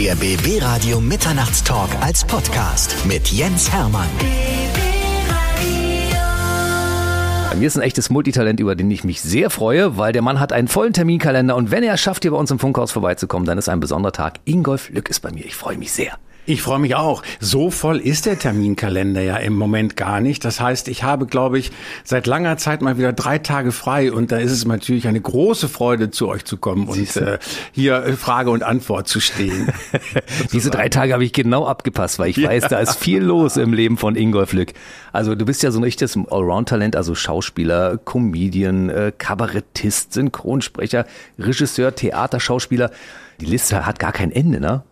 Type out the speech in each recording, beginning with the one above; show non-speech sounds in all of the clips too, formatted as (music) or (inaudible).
Der BB Radio Mitternachtstalk als Podcast mit Jens Hermann. Bei mir ist ein echtes Multitalent, über den ich mich sehr freue, weil der Mann hat einen vollen Terminkalender und wenn er es schafft, hier bei uns im Funkhaus vorbeizukommen, dann ist ein besonderer Tag. Ingolf Lück ist bei mir. Ich freue mich sehr. Ich freue mich auch. So voll ist der Terminkalender ja im Moment gar nicht. Das heißt, ich habe, glaube ich, seit langer Zeit mal wieder drei Tage frei und da ist es natürlich eine große Freude, zu euch zu kommen und äh, hier äh, Frage und Antwort zu stehen. (laughs) Diese drei Tage habe ich genau abgepasst, weil ich ja. weiß, da ist viel los im Leben von Ingolf Lück. Also du bist ja so ein richtiges Allround-Talent, also Schauspieler, Comedian, äh, Kabarettist, Synchronsprecher, Regisseur, Theaterschauspieler. Die Liste hat gar kein Ende, ne?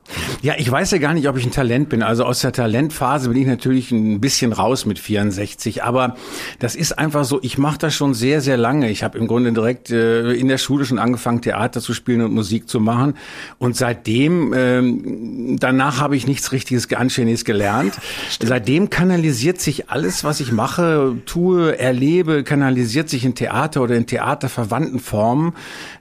Ja, ich weiß ja gar nicht, ob ich ein Talent bin. Also aus der Talentphase bin ich natürlich ein bisschen raus mit 64. Aber das ist einfach so, ich mache das schon sehr, sehr lange. Ich habe im Grunde direkt äh, in der Schule schon angefangen, Theater zu spielen und Musik zu machen. Und seitdem, äh, danach habe ich nichts richtiges Anständiges gelernt. Stimmt. Seitdem kanalisiert sich alles, was ich mache, tue, erlebe, kanalisiert sich in Theater oder in theaterverwandten Formen.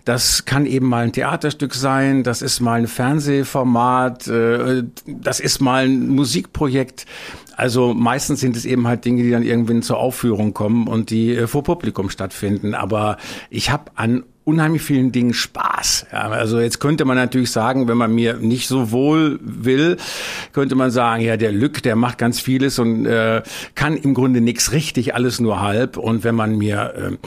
Das kann eben mal ein Theaterstück sein, das ist mal ein Fernsehformat, äh, das ist mal ein Musikprojekt. Also meistens sind es eben halt Dinge, die dann irgendwann zur Aufführung kommen und die äh, vor Publikum stattfinden. Aber ich habe an unheimlich vielen Dingen Spaß. Ja, also jetzt könnte man natürlich sagen, wenn man mir nicht so wohl will, könnte man sagen, ja, der Lück, der macht ganz vieles und äh, kann im Grunde nichts richtig, alles nur halb. Und wenn man mir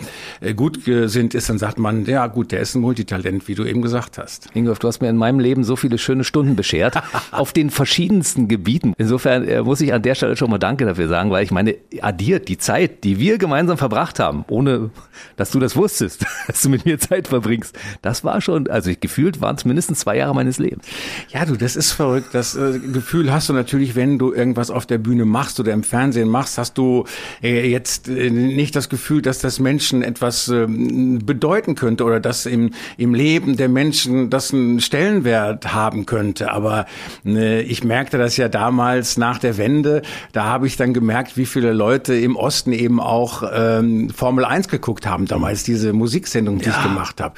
äh, gut gesinnt ist, dann sagt man, ja gut, der ist ein Multitalent, wie du eben gesagt hast. Ingolf, du hast mir in meinem Leben so viele schöne Stunden beschert, (laughs) auf den verschiedensten Gebieten. Insofern äh, muss ich an der Stelle schon mal Danke dafür sagen, weil ich meine, addiert die Zeit, die wir gemeinsam verbracht haben, ohne dass du das wusstest, (laughs) dass du mit mir Zeit Zeit verbringst. Das war schon, also ich, gefühlt waren es mindestens zwei Jahre meines Lebens. Ja, du, das ist verrückt. Das äh, Gefühl hast du natürlich, wenn du irgendwas auf der Bühne machst oder im Fernsehen machst, hast du äh, jetzt äh, nicht das Gefühl, dass das Menschen etwas äh, bedeuten könnte oder dass im, im Leben der Menschen das einen Stellenwert haben könnte. Aber äh, ich merkte das ja damals nach der Wende. Da habe ich dann gemerkt, wie viele Leute im Osten eben auch ähm, Formel 1 geguckt haben damals, diese Musiksendung, die ja. ich gemacht gemacht habe.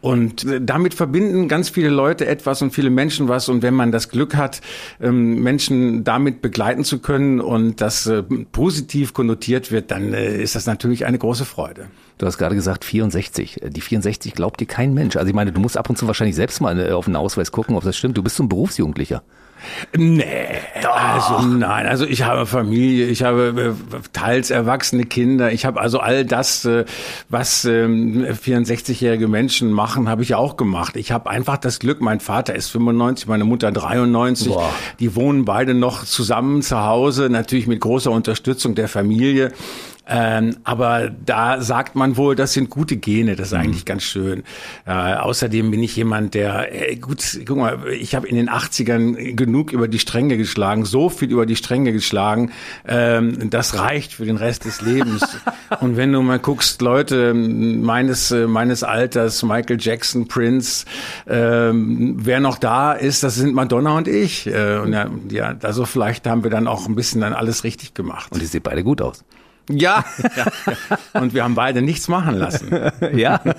Und äh, damit verbinden ganz viele Leute etwas und viele Menschen was. Und wenn man das Glück hat, ähm, Menschen damit begleiten zu können und das äh, positiv konnotiert wird, dann äh, ist das natürlich eine große Freude. Du hast gerade gesagt 64. Die 64 glaubt dir kein Mensch. Also ich meine, du musst ab und zu wahrscheinlich selbst mal auf den Ausweis gucken, ob das stimmt. Du bist so ein Berufsjugendlicher. Nee, Doch. also nein, also ich habe Familie, ich habe äh, teils erwachsene Kinder, ich habe also all das, äh, was 64-jährige ähm, Menschen machen, habe ich auch gemacht. Ich habe einfach das Glück, mein Vater ist 95, meine Mutter 93, Boah. die wohnen beide noch zusammen zu Hause, natürlich mit großer Unterstützung der Familie. Ähm, aber da sagt man wohl, das sind gute Gene, das ist mhm. eigentlich ganz schön. Äh, außerdem bin ich jemand, der, äh, gut, guck mal, ich habe in den 80ern genug über die Stränge geschlagen, so viel über die Stränge geschlagen, ähm, das reicht für den Rest des Lebens. (laughs) Und wenn du mal guckst, Leute meines, äh, meines Alters, Michael Jackson, Prince, ähm, wer noch da ist, das sind Madonna und ich. Äh, und ja, ja, also vielleicht haben wir dann auch ein bisschen dann alles richtig gemacht. Und die sehen beide gut aus. Ja. (laughs) Und wir haben beide nichts machen lassen. ja. (laughs)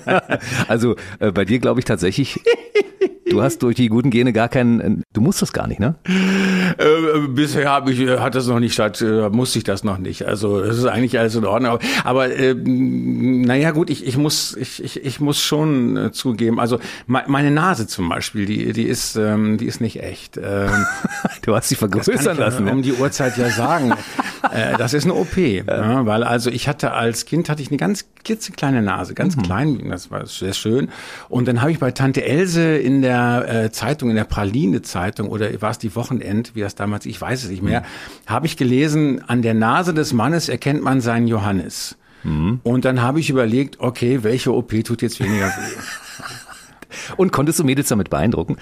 Also äh, bei dir glaube ich tatsächlich, (laughs) du hast durch die guten Gene gar keinen, du musst das gar nicht, ne? Äh, bisher habe ich, äh, hat das noch nicht statt, äh, musste ich das noch nicht. Also es ist eigentlich alles in Ordnung. Aber äh, naja gut, ich, ich muss, ich, ich, ich muss schon äh, zugeben, also me meine Nase zum Beispiel, die, die ist, ähm, die ist nicht echt. Ähm, (laughs) du hast sie vergrößern lassen. Um die Uhrzeit ja sagen. (laughs) äh, das ist eine OP. Ja weil also ich hatte als Kind hatte ich eine ganz klitzekleine Nase, ganz mhm. klein, das war sehr schön. Und dann habe ich bei Tante Else in der äh, Zeitung, in der Praline Zeitung oder war es die Wochenend, wie das damals, ich weiß es nicht mehr, mhm. habe ich gelesen, an der Nase des Mannes erkennt man seinen Johannes. Mhm. Und dann habe ich überlegt, okay, welche OP tut jetzt weniger weh? (laughs) Und konntest du Mädels damit beeindrucken?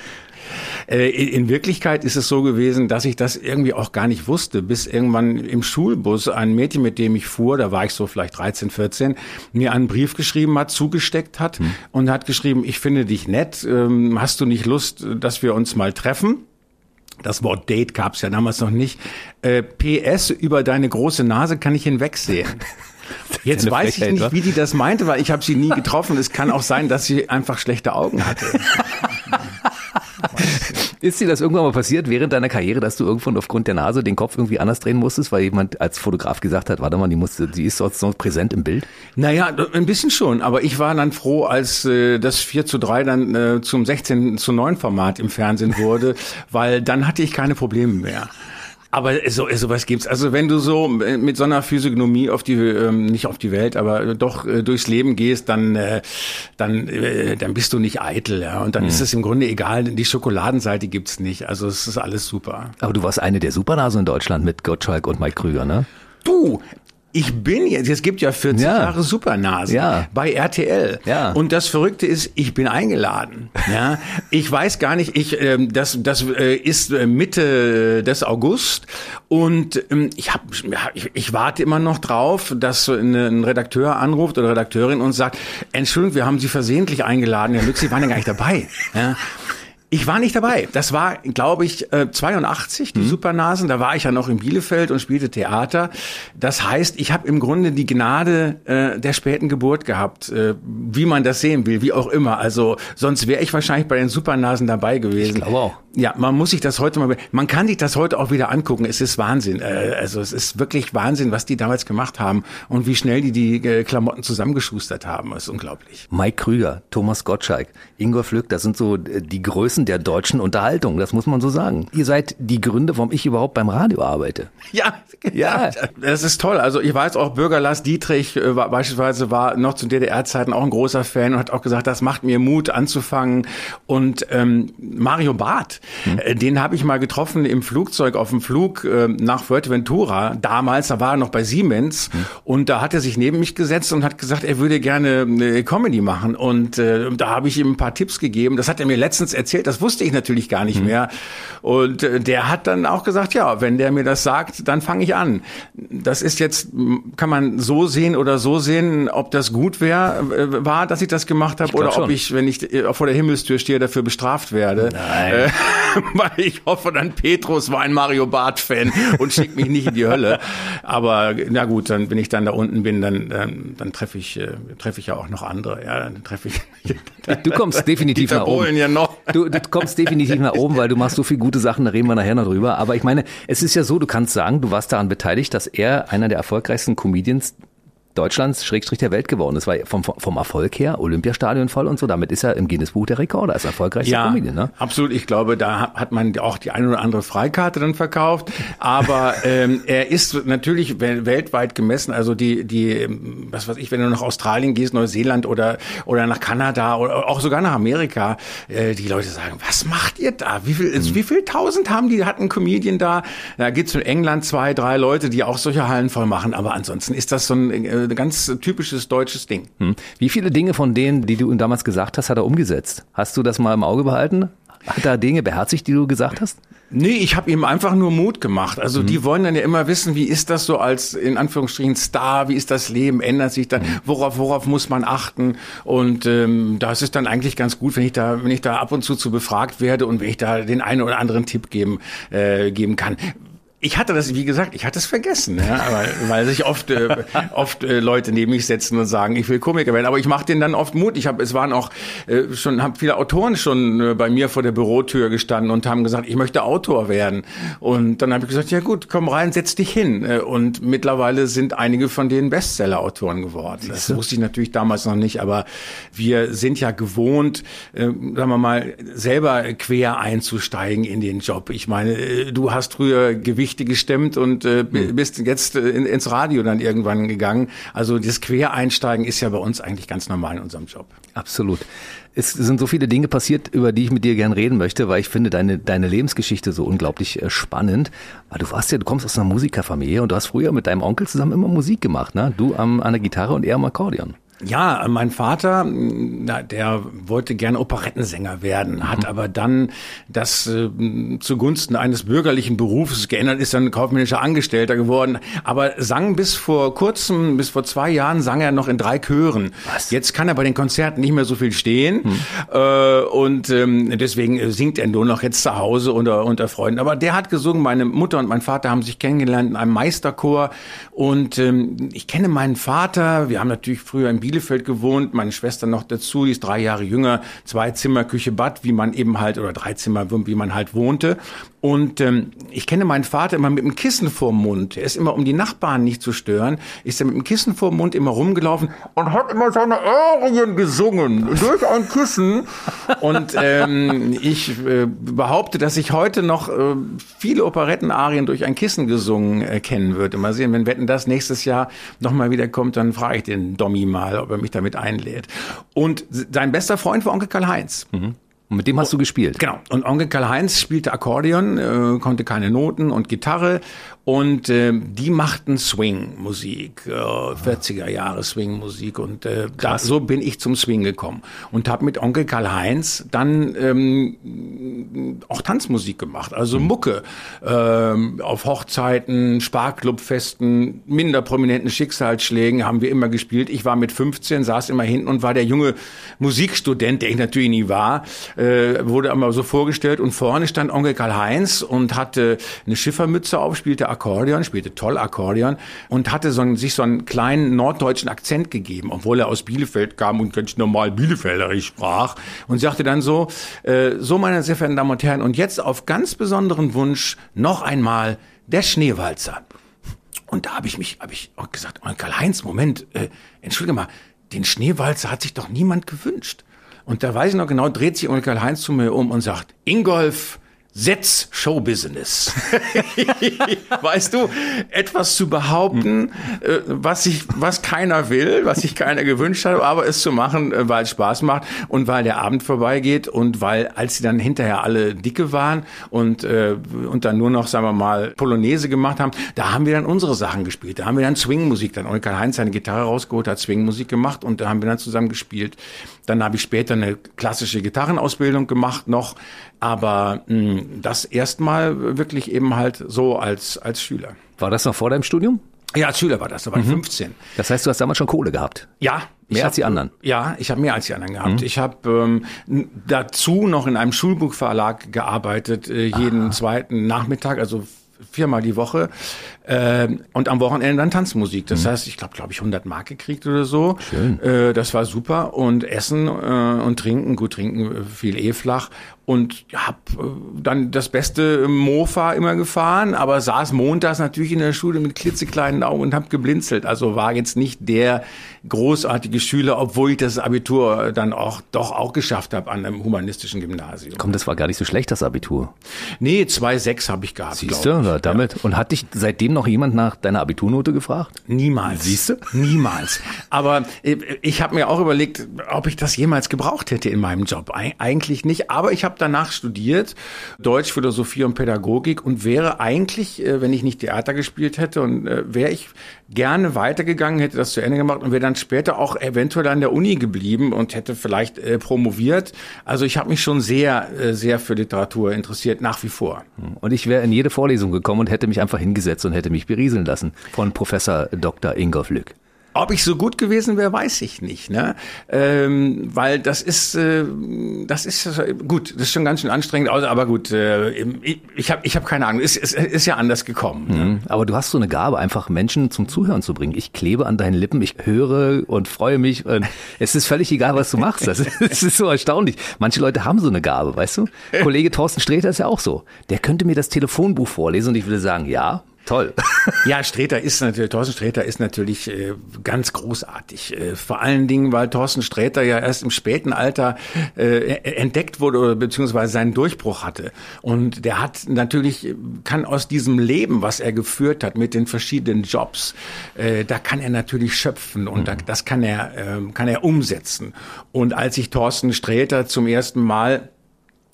Äh, in Wirklichkeit ist es so gewesen, dass ich das irgendwie auch gar nicht wusste, bis irgendwann im Schulbus ein Mädchen, mit dem ich fuhr, da war ich so vielleicht 13, 14, mir einen Brief geschrieben hat, zugesteckt hat hm. und hat geschrieben, ich finde dich nett, ähm, hast du nicht Lust, dass wir uns mal treffen? Das Wort Date gab es ja damals noch nicht. Äh, PS, über deine große Nase kann ich hinwegsehen. (laughs) Jetzt weiß ich nicht, wie die das meinte, weil ich habe sie nie getroffen. Es kann auch sein, dass sie einfach schlechte Augen hatte. (laughs) Ist dir das irgendwann mal passiert während deiner Karriere, dass du irgendwann aufgrund der Nase den Kopf irgendwie anders drehen musstest, weil jemand als Fotograf gesagt hat, warte mal, die musste, die ist sonst noch präsent im Bild? Naja, ein bisschen schon, aber ich war dann froh, als äh, das 4 zu 3 dann äh, zum 16 zu 9 Format im Fernsehen wurde, (laughs) weil dann hatte ich keine Probleme mehr. Aber so sowas gibt's. Also wenn du so mit so einer Physiognomie auf die ähm, nicht auf die Welt, aber doch äh, durchs Leben gehst, dann äh, dann äh, dann bist du nicht eitel, ja. Und dann mhm. ist es im Grunde egal. Die Schokoladenseite gibt's nicht. Also es ist alles super. Aber du warst eine der Supernasen in Deutschland mit Gottschalk und Mike Krüger, ne? Du, ich bin jetzt, es gibt ja 40 ja. Jahre Supernasen ja. bei RTL. Ja. Und das Verrückte ist, ich bin eingeladen. Ja. ich weiß gar nicht, ich, äh, das, das äh, ist äh, Mitte des August und ähm, ich, hab, ich, ich warte immer noch drauf, dass ein Redakteur anruft oder Redakteurin und sagt, Entschuldigung, wir haben Sie versehentlich eingeladen. Herr Lüx, Sie waren ja gar nicht dabei. Ja. Ich war nicht dabei. Das war, glaube ich, 82, äh, die mhm. Supernasen. Da war ich ja noch in Bielefeld und spielte Theater. Das heißt, ich habe im Grunde die Gnade äh, der späten Geburt gehabt, äh, wie man das sehen will, wie auch immer. Also sonst wäre ich wahrscheinlich bei den Supernasen dabei gewesen. Ich glaube auch. Ja, man muss sich das heute mal, man kann sich das heute auch wieder angucken. Es ist Wahnsinn. Äh, also es ist wirklich Wahnsinn, was die damals gemacht haben und wie schnell die die äh, Klamotten zusammengeschustert haben. Das ist unglaublich. Mike Krüger, Thomas Gottschalk, Ingwer Flück, das sind so äh, die Größen der deutschen Unterhaltung. Das muss man so sagen. Ihr seid die Gründe, warum ich überhaupt beim Radio arbeite. Ja, ja. Das ist toll. Also ich weiß auch, Bürger Lars Dietrich äh, war, beispielsweise war noch zu DDR-Zeiten auch ein großer Fan und hat auch gesagt, das macht mir Mut anzufangen. Und ähm, Mario Barth, hm. Den habe ich mal getroffen im Flugzeug auf dem Flug äh, nach Fuerteventura. Damals, da war er noch bei Siemens hm. und da hat er sich neben mich gesetzt und hat gesagt, er würde gerne eine Comedy machen. Und äh, da habe ich ihm ein paar Tipps gegeben. Das hat er mir letztens erzählt. Das wusste ich natürlich gar nicht hm. mehr. Und äh, der hat dann auch gesagt, ja, wenn der mir das sagt, dann fange ich an. Das ist jetzt, kann man so sehen oder so sehen, ob das gut wär, äh, war, dass ich das gemacht habe, oder ob schon. ich, wenn ich vor der Himmelstür stehe, dafür bestraft werde. Nein. Äh, (laughs) weil ich hoffe, dann Petrus war ein Mario Barth-Fan und schickt mich nicht in die Hölle. Aber na gut, dann wenn ich dann da unten bin, dann dann, dann treffe ich äh, treffe ich ja auch noch andere. Ja, dann treffe ich. Du kommst definitiv nach oben. Ja noch. Du, du kommst definitiv nach oben, weil du machst so viele gute Sachen. Da reden wir nachher noch drüber. Aber ich meine, es ist ja so, du kannst sagen, du warst daran beteiligt, dass er einer der erfolgreichsten Comedians Deutschlands, Schrägstrich der Welt geworden ist, weil vom, vom Erfolg her, Olympiastadion voll und so, damit ist er im Guinness-Buch der Rekorde als erfolgreichster ja, Comedian. Ne? absolut. Ich glaube, da hat man auch die eine oder andere Freikarte dann verkauft. Aber (laughs) ähm, er ist natürlich weltweit gemessen, also die, die, was weiß ich, wenn du nach Australien gehst, Neuseeland oder, oder nach Kanada oder auch sogar nach Amerika, äh, die Leute sagen, was macht ihr da? Wie viel, mhm. wie viel tausend haben die, hatten Comedian da? Da gibt's in England zwei, drei Leute, die auch solche Hallen voll machen. Aber ansonsten ist das so ein äh, ein ganz typisches deutsches Ding. Hm. Wie viele Dinge von denen, die du damals gesagt hast, hat er umgesetzt? Hast du das mal im Auge behalten? Hat er Dinge beherzigt, die du gesagt hast? Nee, ich habe ihm einfach nur Mut gemacht. Also mhm. die wollen dann ja immer wissen, wie ist das so als in Anführungsstrichen Star, wie ist das Leben, ändert sich dann, mhm. worauf worauf muss man achten? Und ähm, das ist dann eigentlich ganz gut, wenn ich da wenn ich da ab und zu zu befragt werde und wenn ich da den einen oder anderen Tipp geben äh, geben kann ich hatte das, wie gesagt, ich hatte es vergessen, ja, weil, weil sich oft, äh, oft äh, Leute neben mich setzen und sagen, ich will Komiker werden. Aber ich mache denen dann oft Mut. Ich habe, es waren auch äh, schon, haben viele Autoren schon äh, bei mir vor der Bürotür gestanden und haben gesagt, ich möchte Autor werden. Und dann habe ich gesagt, ja gut, komm rein, setz dich hin. Äh, und mittlerweile sind einige von denen Bestseller-Autoren geworden. Das wusste ich natürlich damals noch nicht, aber wir sind ja gewohnt, äh, sagen wir mal, selber quer einzusteigen in den Job. Ich meine, äh, du hast früher Gewicht Gewichte gestemmt und äh, bist jetzt äh, in, ins Radio dann irgendwann gegangen. Also das Quereinsteigen ist ja bei uns eigentlich ganz normal in unserem Job. Absolut. Es sind so viele Dinge passiert, über die ich mit dir gern reden möchte, weil ich finde deine, deine Lebensgeschichte so unglaublich äh, spannend. Weil du warst ja, du kommst aus einer Musikerfamilie und du hast früher mit deinem Onkel zusammen immer Musik gemacht, ne? Du am, an der Gitarre und er am Akkordeon. Ja, mein Vater, der wollte gerne Operettensänger werden, hat mhm. aber dann das äh, zugunsten eines bürgerlichen Berufes geändert, ist dann kaufmännischer Angestellter geworden, aber sang bis vor kurzem, bis vor zwei Jahren sang er noch in drei Chören. Was? Jetzt kann er bei den Konzerten nicht mehr so viel stehen mhm. äh, und ähm, deswegen singt er nur noch jetzt zu Hause unter, unter Freunden. Aber der hat gesungen, meine Mutter und mein Vater haben sich kennengelernt in einem Meisterchor und ähm, ich kenne meinen Vater, wir haben natürlich früher im Bielefeld gewohnt, meine Schwester noch dazu, die ist drei Jahre jünger, zwei Zimmer, Küche, Bad, wie man eben halt, oder drei Zimmer, wie man halt wohnte. Und ähm, ich kenne meinen Vater immer mit dem Kissen vorm Mund. Er ist immer, um die Nachbarn nicht zu stören, ist er mit dem Kissen vorm Mund immer rumgelaufen und hat immer seine Arien gesungen durch ein Kissen. Und ähm, ich äh, behaupte, dass ich heute noch äh, viele Operettenarien durch ein Kissen gesungen äh, kennen würde. Mal sehen, wenn Wetten das nächstes Jahr nochmal wieder kommt, dann frage ich den Dommy mal, ob er mich damit einlädt. Und sein bester Freund war Onkel Karl-Heinz. Mhm. Und mit dem hast du gespielt? Genau. Und Onkel Karl-Heinz spielte Akkordeon, äh, konnte keine Noten und Gitarre und äh, die machten Swing-Musik, äh, 40er Jahre Swing-Musik. Und äh, da, so bin ich zum Swing gekommen. Und habe mit Onkel Karl-Heinz dann ähm, auch Tanzmusik gemacht, also mhm. Mucke. Ähm, auf Hochzeiten, Sparklubfesten, minder prominenten Schicksalsschlägen haben wir immer gespielt. Ich war mit 15, saß immer hinten und war der junge Musikstudent, der ich natürlich nie war, äh, wurde immer so vorgestellt. Und vorne stand Onkel Karl-Heinz und hatte eine Schiffermütze auf, spielte Akkordeon, spielte toll Akkordeon und hatte so einen, sich so einen kleinen norddeutschen Akzent gegeben, obwohl er aus Bielefeld kam und ganz normal Bielefelderisch sprach und sagte dann so, äh, so meine sehr verehrten Damen und Herren, und jetzt auf ganz besonderen Wunsch noch einmal der Schneewalzer. Und da habe ich mich, habe ich auch gesagt, oh, Karl-Heinz, Moment, äh, entschuldige mal, den Schneewalzer hat sich doch niemand gewünscht. Und da weiß ich noch genau, dreht sich Karl Heinz zu mir um und sagt, Ingolf, Setz Showbusiness. (laughs) weißt du, etwas zu behaupten, äh, was sich, was keiner will, was sich keiner gewünscht hat, aber es zu machen, äh, weil es Spaß macht und weil der Abend vorbeigeht und weil, als sie dann hinterher alle dicke waren und, äh, und dann nur noch, sagen wir mal, Polonaise gemacht haben, da haben wir dann unsere Sachen gespielt. Da haben wir dann Swingmusik, dann Onkel Heinz seine Gitarre rausgeholt, hat Swingmusik gemacht und da haben wir dann zusammen gespielt. Dann habe ich später eine klassische Gitarrenausbildung gemacht noch, aber mh, hm, das erstmal wirklich eben halt so als, als Schüler. War das noch vor deinem Studium? Ja, als Schüler war das, da war ich mhm. 15. Das heißt, du hast damals schon Kohle gehabt? Ja. Mehr als die anderen? Ja, ich habe mehr als die anderen gehabt. Mhm. Ich habe ähm, dazu noch in einem Schulbuchverlag gearbeitet, äh, jeden Aha. zweiten Nachmittag, also viermal die Woche. Äh, und am Wochenende dann Tanzmusik. Das mhm. heißt, ich glaube, glaube ich, 100 Mark gekriegt oder so. Schön. Äh, das war super. Und Essen äh, und Trinken, gut trinken fiel eh flach. Und habe äh, dann das beste Mofa immer gefahren, aber saß montags natürlich in der Schule mit klitzekleinen Augen und habe geblinzelt. Also war jetzt nicht der großartige Schüler, obwohl ich das Abitur dann auch doch auch geschafft habe an einem humanistischen Gymnasium. Komm, das war gar nicht so schlecht, das Abitur. Nee, 2,6 habe ich gehabt. Siehst du, damit. Ja. Und hat dich seitdem noch jemand nach deiner Abiturnote gefragt? Niemals. Siehst du? (laughs) Niemals. Aber äh, ich habe mir auch überlegt, ob ich das jemals gebraucht hätte in meinem Job. Eigentlich nicht. Aber ich habe danach studiert, Deutsch, Philosophie und Pädagogik und wäre eigentlich, äh, wenn ich nicht Theater gespielt hätte und äh, wäre ich gerne weitergegangen, hätte das zu Ende gemacht und wäre dann später auch eventuell an der Uni geblieben und hätte vielleicht äh, promoviert. Also ich habe mich schon sehr, äh, sehr für Literatur interessiert, nach wie vor. Und ich wäre in jede Vorlesung gekommen und hätte mich einfach hingesetzt und hätte mich berieseln lassen von Professor Dr. Ingolf Lück. Ob ich so gut gewesen wäre, weiß ich nicht, ne? Ähm, weil das ist, äh, das ist gut, das ist schon ganz schön anstrengend, aber gut, äh, ich, ich habe ich hab keine Ahnung, es ist, ist, ist ja anders gekommen. Ne? Mhm. Aber du hast so eine Gabe, einfach Menschen zum Zuhören zu bringen. Ich klebe an deinen Lippen, ich höre und freue mich. Und (laughs) es ist völlig egal, was du machst. Das ist, das ist so erstaunlich. Manche Leute haben so eine Gabe, weißt du? (laughs) Kollege Thorsten Sträter ist ja auch so. Der könnte mir das Telefonbuch vorlesen und ich würde sagen, ja, Toll. (laughs) ja, Sträter ist natürlich, Thorsten Sträter ist natürlich äh, ganz großartig. Äh, vor allen Dingen, weil Thorsten Sträter ja erst im späten Alter äh, entdeckt wurde oder beziehungsweise seinen Durchbruch hatte. Und der hat natürlich, kann aus diesem Leben, was er geführt hat mit den verschiedenen Jobs, äh, da kann er natürlich schöpfen und mhm. da, das kann er, äh, kann er umsetzen. Und als ich Thorsten Sträter zum ersten Mal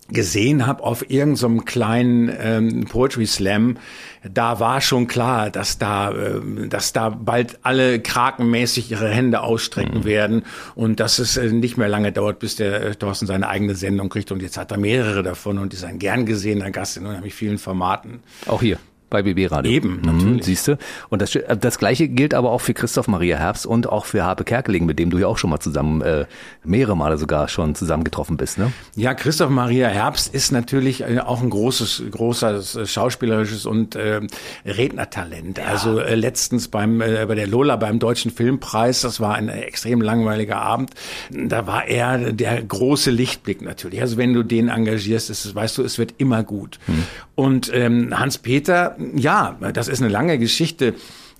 gesehen habe auf irgendeinem so kleinen ähm, Poetry Slam, da war schon klar, dass da, äh, dass da bald alle krakenmäßig ihre Hände ausstrecken mhm. werden und dass es äh, nicht mehr lange dauert, bis der äh, Thorsten seine eigene Sendung kriegt. Und jetzt hat er mehrere davon und ist ein gern gesehener Gast in unheimlich vielen Formaten. Auch hier. Bei BB Radio. Eben, natürlich. Mhm, siehst du. Und das, das Gleiche gilt aber auch für Christoph Maria Herbst und auch für Habe Kerkeling, mit dem du ja auch schon mal zusammen, äh, mehrere Male sogar schon zusammengetroffen bist, ne? Ja, Christoph Maria Herbst ist natürlich äh, auch ein großes, großes äh, schauspielerisches und äh, Rednertalent. Ja. Also äh, letztens beim äh, bei der Lola beim Deutschen Filmpreis, das war ein extrem langweiliger Abend. Da war er der große Lichtblick natürlich. Also wenn du den engagierst, ist, weißt du, es wird immer gut. Hm. Und ähm, Hans Peter ja, das ist eine lange Geschichte.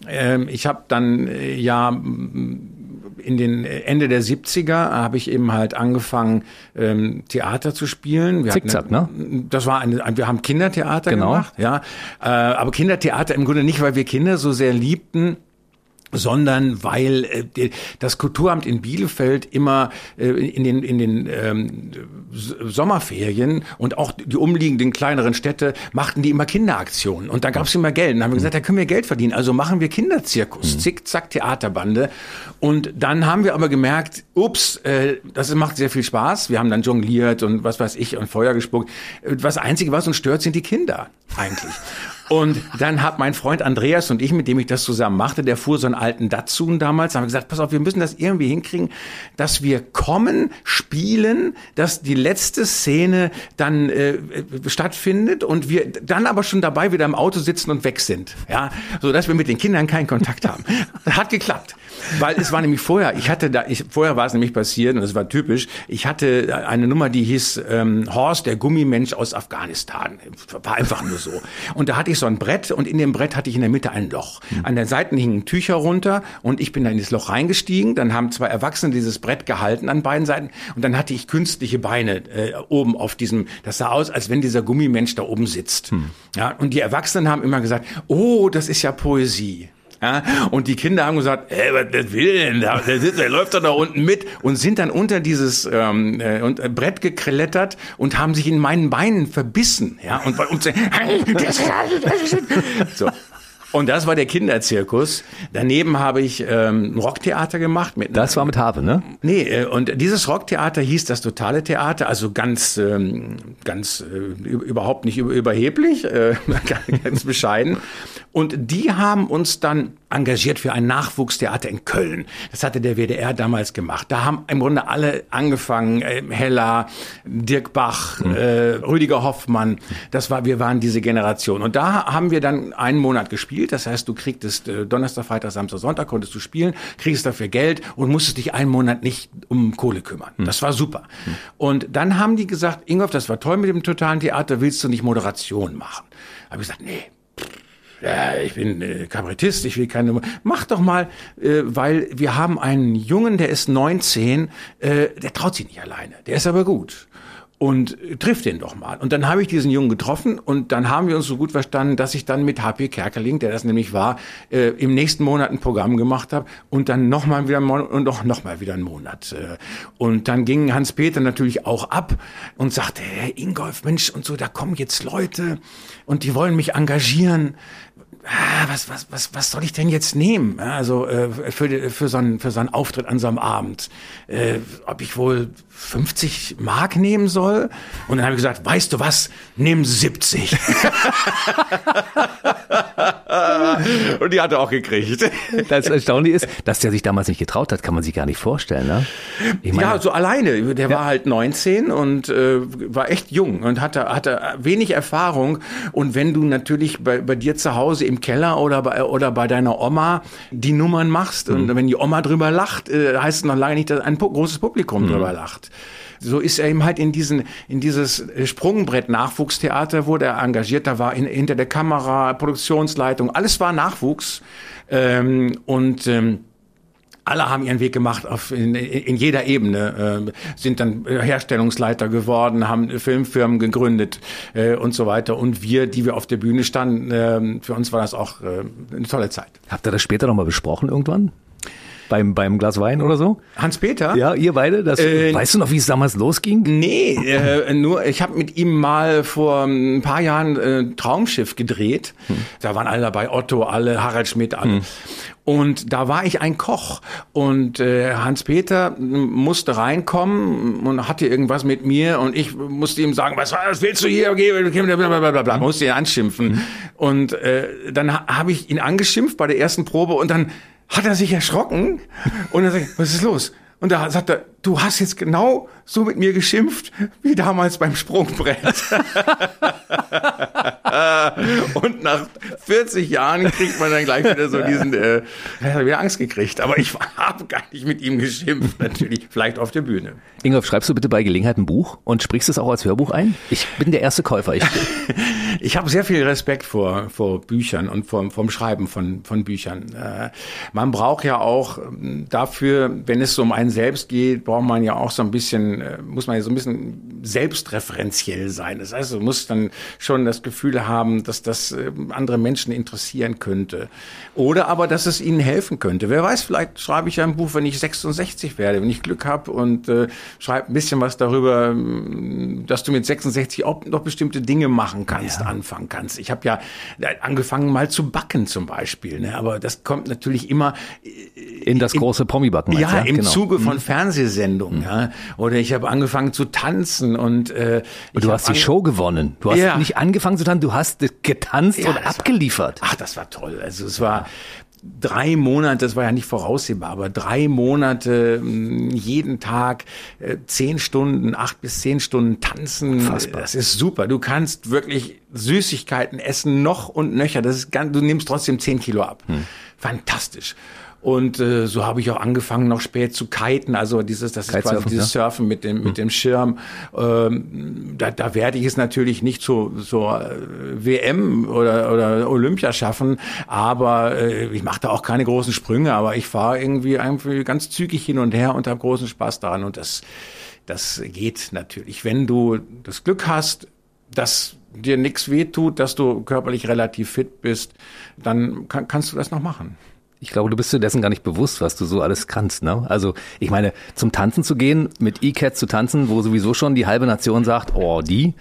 Ähm, ich habe dann äh, ja in den Ende der 70er habe ich eben halt angefangen ähm, Theater zu spielen. Wir Zickzack, ne? Das war eine, wir haben Kindertheater genau. gemacht, ja. Äh, aber Kindertheater im Grunde nicht, weil wir Kinder so sehr liebten, sondern weil äh, das Kulturamt in Bielefeld immer äh, in den, in den ähm, Sommerferien und auch die umliegenden kleineren Städte machten die immer Kinderaktionen. Und da gab es immer Geld. Und dann haben wir gesagt, da können wir Geld verdienen. Also machen wir Kinderzirkus, mhm. zick-zack Theaterbande. Und dann haben wir aber gemerkt, ups, äh, das macht sehr viel Spaß. Wir haben dann jongliert und was weiß ich und Feuer gespuckt. Was Einzige, was uns stört, sind die Kinder eigentlich. Und dann hat mein Freund Andreas und ich, mit dem ich das zusammen machte, der fuhr so einen alten Datsun damals, haben gesagt, pass auf, wir müssen das irgendwie hinkriegen, dass wir kommen, spielen, dass die letzte Szene dann äh, stattfindet und wir dann aber schon dabei wieder im Auto sitzen und weg sind. Ja, so dass wir mit den Kindern keinen Kontakt haben. (laughs) Hat geklappt. Weil es war nämlich vorher, ich hatte da, ich, vorher war es nämlich passiert und das war typisch, ich hatte eine Nummer, die hieß ähm, Horst, der Gummimensch aus Afghanistan. War einfach nur so. Und da hatte ich so ein Brett und in dem Brett hatte ich in der Mitte ein Loch. An der Seiten hingen Tücher runter und ich bin dann in das Loch reingestiegen. Dann haben zwei Erwachsene dieses Brett gehalten an beiden Seiten und dann hatte ich künstliche Beine äh, oben auf diesem, das sah aus, als wenn dieser Gummimensch da oben sitzt. Hm. Ja, und die Erwachsenen haben immer gesagt, oh, das ist ja Poesie. Ja, und die Kinder haben gesagt, ey, was will denn? Der, sitzt, der läuft doch da unten mit und sind dann unter dieses ähm, äh, äh, Brett geklettert und haben sich in meinen Beinen verbissen. Ja, und, und so. (laughs) Und das war der Kinderzirkus. Daneben habe ich ähm, ein Rocktheater gemacht. Mit das war mit Habe, ne? Nee, äh, und dieses Rocktheater hieß das totale Theater, also ganz, ähm, ganz äh, überhaupt nicht überheblich, äh, (laughs) ganz bescheiden. Und die haben uns dann engagiert für ein Nachwuchstheater in Köln. Das hatte der WDR damals gemacht. Da haben im Grunde alle angefangen, äh, Hella, Dirk Bach, mhm. äh, Rüdiger Hoffmann. Das war, wir waren diese Generation. Und da haben wir dann einen Monat gespielt. Das heißt, du kriegtest äh, Donnerstag, Freitag, Samstag, Sonntag konntest du spielen, kriegst dafür Geld und musstest dich einen Monat nicht um Kohle kümmern. Mhm. Das war super. Mhm. Und dann haben die gesagt, Ingolf, das war toll mit dem totalen Theater, willst du nicht Moderation machen? Habe ich gesagt, nee ja, ich bin äh, Kabarettist, ich will keine. Mach doch mal, äh, weil wir haben einen Jungen, der ist 19, äh, der traut sich nicht alleine. Der ist aber gut und trifft den doch mal. Und dann habe ich diesen Jungen getroffen und dann haben wir uns so gut verstanden, dass ich dann mit HP Kerkeling, der das nämlich war, äh, im nächsten Monat ein Programm gemacht habe und dann nochmal wieder und noch, noch mal wieder einen Monat. Äh, und dann ging Hans-Peter natürlich auch ab und sagte, hey Ingolf, Mensch, und so, da kommen jetzt Leute und die wollen mich engagieren ah, was, was, was, was soll ich denn jetzt nehmen? Also äh, für, für, so einen, für so einen Auftritt an so einem Abend. Äh, ob ich wohl 50 Mark nehmen soll? Und dann habe ich gesagt, weißt du was, nimm 70. (laughs) Und die hat er auch gekriegt. Das Erstaunliche ist, dass der sich damals nicht getraut hat, kann man sich gar nicht vorstellen. Ne? Ich meine, ja, so alleine. Der ja. war halt 19 und äh, war echt jung und hatte, hatte wenig Erfahrung. Und wenn du natürlich bei, bei dir zu Hause im Keller oder bei, oder bei deiner Oma die Nummern machst mhm. und wenn die Oma drüber lacht, äh, heißt es noch lange nicht, dass ein großes Publikum mhm. drüber lacht. So ist er eben halt in diesen, in dieses Sprungbrett Nachwuchstheater wurde er engagiert. Da war in, hinter der Kamera, Produktionsleitung, alles war Nachwuchs. Ähm, und ähm, alle haben ihren Weg gemacht auf, in, in jeder Ebene, äh, sind dann Herstellungsleiter geworden, haben Filmfirmen gegründet äh, und so weiter. Und wir, die wir auf der Bühne standen, äh, für uns war das auch äh, eine tolle Zeit. Habt ihr das später nochmal besprochen irgendwann? Beim, beim Glas Wein oder so? Hans-Peter? Ja, ihr beide. Das, äh, weißt du noch, wie es damals losging? Nee, äh, (laughs) nur ich habe mit ihm mal vor ein paar Jahren äh, Traumschiff gedreht. Hm. Da waren alle dabei, Otto, alle, Harald Schmidt, alle. Hm. Und da war ich ein Koch und äh, Hans-Peter musste reinkommen und hatte irgendwas mit mir und ich musste ihm sagen, was, was willst du hier? Blablabla. Musste ihn anschimpfen. Und äh, dann ha habe ich ihn angeschimpft bei der ersten Probe und dann hat er sich erschrocken und er sagt, was ist los? Und da sagt er, du hast jetzt genau so mit mir geschimpft wie damals beim Sprungbrett. (laughs) und nach 40 Jahren kriegt man dann gleich wieder so diesen, äh, hat wieder Angst gekriegt. Aber ich habe gar nicht mit ihm geschimpft, natürlich, vielleicht auf der Bühne. Ingolf, schreibst du bitte bei Gelegenheit ein Buch und sprichst es auch als Hörbuch ein? Ich bin der erste Käufer. Ich, (laughs) ich habe sehr viel Respekt vor, vor Büchern und vor, vom Schreiben von, von Büchern. Äh, man braucht ja auch ähm, dafür, wenn es so um einen selbst geht, braucht man ja auch so ein bisschen, äh, muss man ja so ein bisschen selbstreferenziell sein. Das heißt, du musst dann schon das Gefühl haben, dass das äh, andere Menschen interessieren könnte. Oder aber, dass es ihnen helfen könnte. Wer weiß, vielleicht schreibe ich ja ein Buch, wenn ich 66 werde, wenn ich Glück habe und äh, schreibe ein bisschen was darüber, dass du mit 66 auch noch bestimmte Dinge machen kannst, ja. anfangen kannst. Ich habe ja angefangen mal zu backen zum Beispiel, ne? aber das kommt natürlich immer in das große Pommi-Backen. Ja, ja, im genau. Zuge von mhm. Fernsehsendungen. Mhm. Ja. Oder ich habe angefangen zu tanzen und äh, du hast die Show gewonnen. Du hast nicht angefangen zu tanzen, du hast getanzt ja, und abgeliefert. War, ach, das war toll. Also es war drei Monate, das war ja nicht voraussehbar, aber drei Monate hm, jeden Tag äh, zehn Stunden, acht bis zehn Stunden tanzen. Unfassbar. Das ist super. Du kannst wirklich Süßigkeiten essen, noch und nöcher. Das ist ganz, du nimmst trotzdem zehn Kilo ab. Hm. Fantastisch. Und äh, so habe ich auch angefangen, noch spät zu kiten. Also dieses, das ist quasi dieses ja. Surfen mit dem, mit hm. dem Schirm. Ähm, da, da werde ich es natürlich nicht zu so äh, WM oder, oder Olympia schaffen, aber äh, ich mache da auch keine großen Sprünge, aber ich fahre irgendwie, irgendwie ganz zügig hin und her und habe großen Spaß daran. Und das, das geht natürlich. Wenn du das Glück hast, dass dir nichts wehtut, dass du körperlich relativ fit bist, dann kann, kannst du das noch machen. Ich glaube, du bist dir dessen gar nicht bewusst, was du so alles kannst. Ne? Also ich meine, zum Tanzen zu gehen, mit E-Cat zu tanzen, wo sowieso schon die halbe Nation sagt, oh, die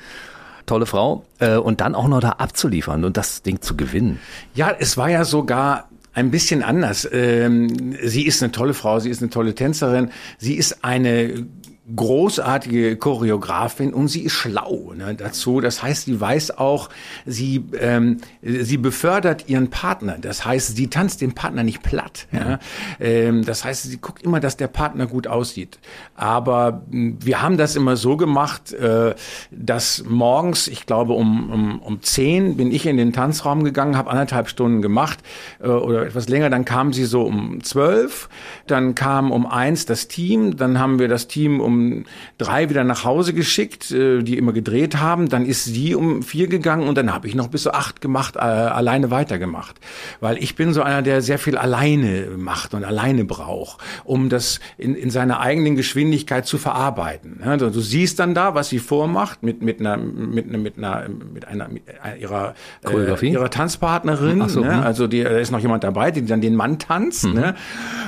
tolle Frau, äh, und dann auch noch da abzuliefern und das Ding zu gewinnen. Ja, es war ja sogar ein bisschen anders. Ähm, sie ist eine tolle Frau, sie ist eine tolle Tänzerin, sie ist eine großartige Choreografin und sie ist schlau ne, dazu. Das heißt, sie weiß auch, sie, ähm, sie befördert ihren Partner. Das heißt, sie tanzt den Partner nicht platt. Ja. Ähm, das heißt, sie guckt immer, dass der Partner gut aussieht. Aber hm, wir haben das immer so gemacht, äh, dass morgens, ich glaube um, um, um zehn bin ich in den Tanzraum gegangen, habe anderthalb Stunden gemacht äh, oder etwas länger. Dann kam sie so um zwölf, dann kam um eins das Team, dann haben wir das Team um um drei wieder nach Hause geschickt, äh, die immer gedreht haben. Dann ist sie um vier gegangen und dann habe ich noch bis so acht gemacht, äh, alleine weitergemacht. Weil ich bin so einer, der sehr viel alleine macht und alleine braucht, um das in, in seiner eigenen Geschwindigkeit zu verarbeiten. Ja, du, du siehst dann da, was sie vormacht mit, mit einer, mit, einer, mit einer, mit einer, mit ihrer, äh, ihrer Tanzpartnerin. So, ne? Hm. Also die, da ist noch jemand dabei, die dann den Mann tanzt. Mhm. Ne?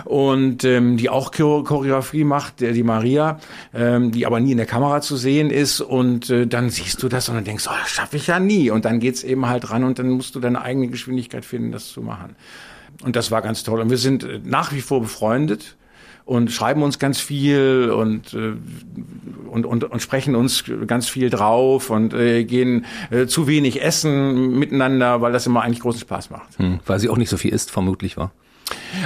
Und ähm, die auch Choreografie macht, die Maria ähm, die aber nie in der Kamera zu sehen ist und äh, dann siehst du das und dann denkst, oh, das schaffe ich ja nie und dann geht's eben halt ran und dann musst du deine eigene Geschwindigkeit finden, das zu machen. Und das war ganz toll und wir sind äh, nach wie vor befreundet und schreiben uns ganz viel und, äh, und, und, und sprechen uns ganz viel drauf und äh, gehen äh, zu wenig essen miteinander, weil das immer eigentlich großen Spaß macht. Hm, weil sie auch nicht so viel isst, vermutlich, war.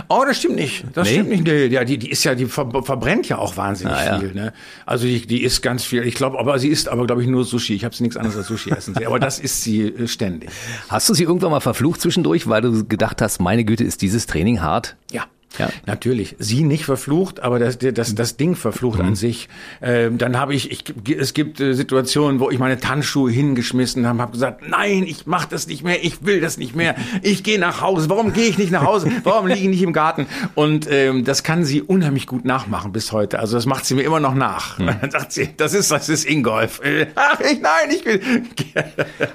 Oh, das stimmt nicht. Das nee? stimmt nicht. Nee, ja, die, die ist ja, die ver verbrennt ja auch wahnsinnig ah, ja. viel. Ne? Also die, die isst ganz viel. Ich glaube, aber sie isst aber, glaube ich, nur Sushi. Ich habe sie nichts anderes als Sushi essen. aber das isst sie äh, ständig. Hast du sie irgendwann mal verflucht zwischendurch, weil du gedacht hast, meine Güte, ist dieses Training hart? Ja. Ja. Natürlich. Sie nicht verflucht, aber das, das, das Ding verflucht mhm. an sich. Ähm, dann habe ich, ich, es gibt äh, Situationen, wo ich meine Tanzschuhe hingeschmissen habe, habe gesagt, nein, ich mache das nicht mehr, ich will das nicht mehr, ich gehe nach Hause. Warum gehe ich nicht nach Hause? Warum liege ich nicht im Garten? Und ähm, das kann sie unheimlich gut nachmachen bis heute. Also das macht sie mir immer noch nach. Mhm. (laughs) Dann sagt sie, das ist, das ist Ingolf. (laughs) Ach, ich, nein, ich will. (laughs)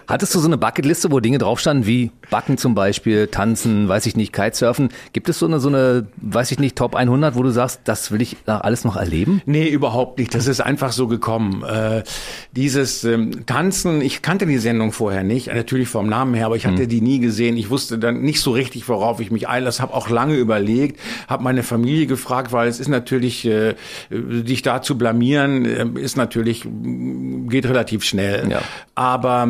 Hattest du so eine Bucketliste, wo Dinge drauf standen wie Backen zum Beispiel, Tanzen, weiß ich nicht, Kitesurfen? Gibt es so eine, so eine weiß ich nicht, Top 100, wo du sagst, das will ich alles noch erleben? Nee, überhaupt nicht. Das ist einfach so gekommen. Äh, dieses ähm, Tanzen, ich kannte die Sendung vorher nicht, natürlich vom Namen her, aber ich hatte mhm. die nie gesehen. Ich wusste dann nicht so richtig, worauf ich mich einlasse, habe auch lange überlegt, habe meine Familie gefragt, weil es ist natürlich, äh, dich da zu blamieren, äh, ist natürlich, geht relativ schnell. Ja. Aber